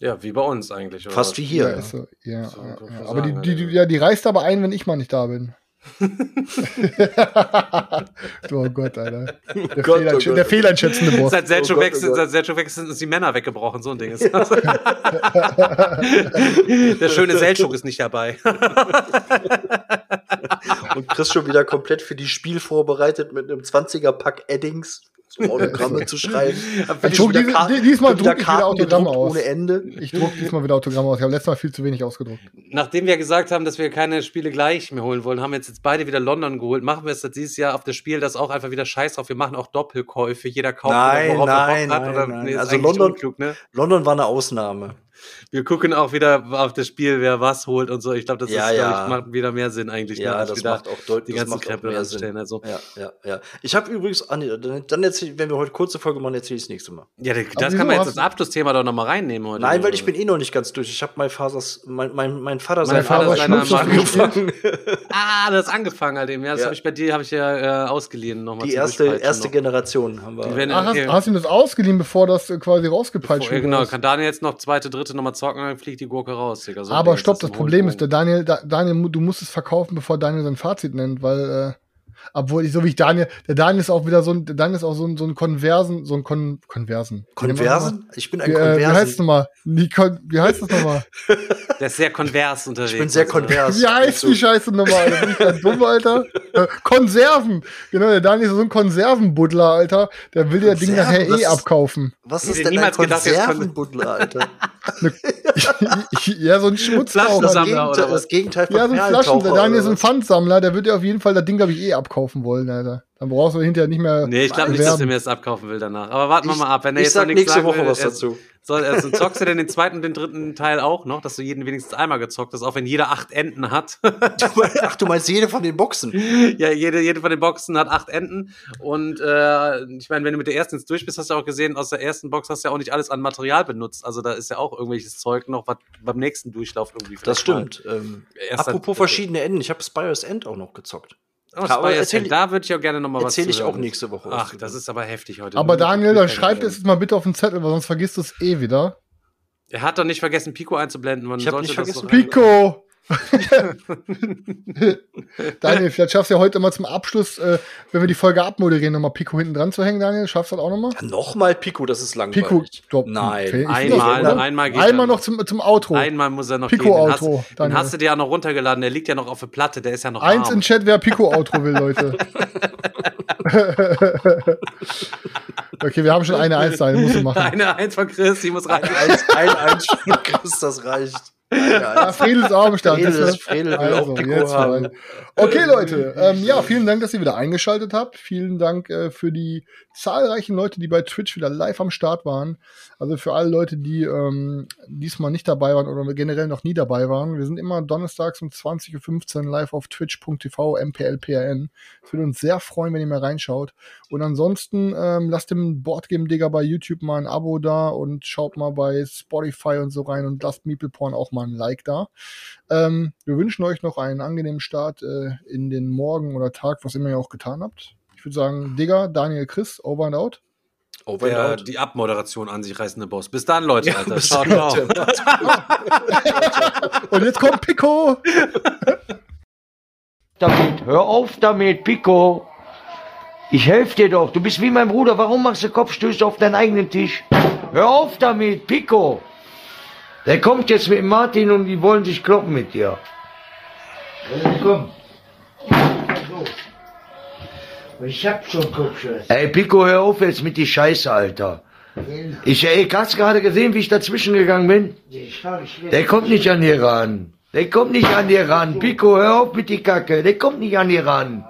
Ja, wie bei uns eigentlich. Oder? Fast wie hier. Ja, so, ja, so, ja, ja. Aber die, die, die, ja, die reißt aber ein, wenn ich mal nicht da bin. Oh Gott, Alter. Der, Gott, Fehleinsch oh der fehleinschätzende Boss. Seit Sergio oh weg, oh seit Sergio weg sind uns die Männer weggebrochen, so ein Ding ist das. der schöne Selchuk ist nicht dabei. Und Chris schon wieder komplett für die Spiel vorbereitet mit einem 20er-Pack Eddings so Autogramme zu schreiben. Ich druck diese, diesmal druck ich wieder Autogramme aus. Ohne Ende. Ich druck diesmal wieder Autogramme aus. Ich habe letztes Mal viel zu wenig ausgedruckt. Nachdem wir gesagt haben, dass wir keine Spiele gleich mehr holen wollen, haben wir jetzt, jetzt beide wieder London geholt. Machen wir es dieses Jahr auf das Spiel, das auch einfach wieder scheiß drauf. Wir machen auch Doppelkäufe. Jeder kauft, nein, worauf nein, er Bock hat. Nein, oder, nein. Nee, also London, unklug, ne? London war eine Ausnahme wir gucken auch wieder auf das Spiel, wer was holt und so. Ich glaube, das ja, ist, ja. Ich, macht wieder mehr Sinn eigentlich. Ja, ne, das macht auch deutlich die ganzen Krempel anstellen. Also. Ja, ja, ja. Ich habe übrigens, ah, dann erzähl, wenn wir heute kurze Folge machen, erzähle ich das nächste Mal. Ja, das, das kann man jetzt als Abschlussthema doch nochmal reinnehmen heute. Nein, weil ich bin eh noch nicht ganz durch. Ich habe mein Vaters, mein, mein, mein Vater mein Vater seiner angefangen. ah, das ist angefangen halt eben. Ja, das ja. habe ich bei dir habe ich ja äh, ausgeliehen nochmal. Die erste, erste noch. Generation haben wir. Ach, hast, hast du ihm das ausgeliehen, bevor das quasi rausgepeitscht wurde? Genau, kann Daniel jetzt noch zweite, dritte nochmal zocken, dann fliegt die Gurke raus, Digga. So Aber stopp, das, das Problem ist, der Daniel, da, Daniel, du musst es verkaufen, bevor Daniel sein Fazit nennt, weil, äh, obwohl ich, so wie ich Daniel, der Daniel ist auch wieder so ein, der Daniel ist auch so ein, so ein Konversen, so ein Kon, Konversen. Konversen? Ich bin ein wie, Konversen. Äh, wie heißt es nochmal? Wie heißt das nochmal? Der ist sehr konvers unterwegs. Ich bin sehr konvers. Wie heißt die Scheiße nochmal? Bin ich dann dumm, Alter? Äh, Konserven! Genau, der Daniel ist so ein Konservenbuddler, Alter. Der will ja Ding nachher eh abkaufen. Was ist denn ein Konservenbuddler, Alter? ja, so ein Schmutzsammler. Das Gegenteil, das Gegenteil von Ja, so ein Flaschen. Der Daniel ist ein Pfandsammler, der wird ja auf jeden Fall das Ding, glaube ich, eh abkaufen wollen, Alter. Dann brauchst du hinterher nicht mehr. Nee, ich glaube nicht, dass er mir das abkaufen will danach. Aber warten wir mal ab. Wenn er jetzt sag noch nächste sagen Woche will, was dazu. Soll, also zockst du denn den zweiten und den dritten Teil auch noch, dass du jeden wenigstens einmal gezockt hast, auch wenn jeder acht Enden hat? Ach, du meinst jede von den Boxen? ja, jede, jede von den Boxen hat acht Enden. Und äh, ich meine, wenn du mit der ersten jetzt durch bist, hast du auch gesehen, aus der ersten Box hast du ja auch nicht alles an Material benutzt. Also da ist ja auch irgendwelches Zeug noch, was beim nächsten Durchlauf irgendwie Das stimmt. Ähm, apropos verschiedene Enden, ich habe Spyros End auch noch gezockt. Oh, aber erzähl, da würde ich auch gerne noch mal was Erzähle ich auch nächste Woche. Ach, das ist aber heftig heute. Aber Daniel, dann schreib es mal bitte auf den Zettel, weil sonst vergisst du es eh wieder. Er hat doch nicht vergessen, Pico einzublenden. Man ich habe nicht vergessen. Pico! Daniel, vielleicht schaffst du ja heute mal zum Abschluss, äh, wenn wir die Folge abmoderieren, nochmal Pico hinten dran zu hängen, Daniel. Schaffst du das auch nochmal? Ja, nochmal Pico, das ist langweilig. Pico, stopp. Nein. Einmal, das, einmal geht Einmal noch zum, zum Outro. Einmal muss er noch Pico gehen. Den Outro. Hast, den hast du dir ja noch runtergeladen. Der liegt ja noch auf der Platte. Der ist ja noch Eins arm. in Chat, wer Pico Outro will, Leute. okay, wir haben schon eine Eins da, die musst du machen. Eine Eins von Chris, die muss rein. Ein Eins, ein Eins von Chris, das reicht. Ja, Fredel ist auch am Start. Fredel, also, jetzt haben. Okay, Leute. Ähm, ja, vielen Dank, dass ihr wieder eingeschaltet habt. Vielen Dank äh, für die zahlreichen Leute, die bei Twitch wieder live am Start waren. Also für alle Leute, die ähm, diesmal nicht dabei waren oder generell noch nie dabei waren. Wir sind immer donnerstags um 20.15 Uhr live auf twitch.tv mplprn. Es würde uns sehr freuen, wenn ihr mal reinschaut. Und ansonsten ähm, lasst dem Boardgame-Digger bei YouTube mal ein Abo da und schaut mal bei Spotify und so rein und lasst Meeple Porn auch mal ein Like da. Ähm, wir wünschen euch noch einen angenehmen Start äh, in den Morgen oder Tag, was immer ihr auch getan habt. Ich würde sagen, Digger, Daniel, Chris, over and out. And Der, die Abmoderation an sich reißende Boss. Bis dann, Leute, Alter. bis ciao. Leute. Und jetzt kommt Pico! damit. Hör auf damit, Pico. Ich helfe dir doch. Du bist wie mein Bruder. Warum machst du Kopfstöße auf deinen eigenen Tisch? Hör auf damit, Pico. Der kommt jetzt mit Martin und die wollen sich kloppen mit dir. Also, komm. Ich hab schon Kopfstöße. Ey, Pico, hör auf jetzt mit die Scheiße, Alter. Ich, ey, hast gerade gesehen, wie ich dazwischen gegangen bin? Der kommt nicht an dir ran. Der kommt nicht an dir ran. Pico, hör auf mit die Kacke. Der kommt nicht an dir ran.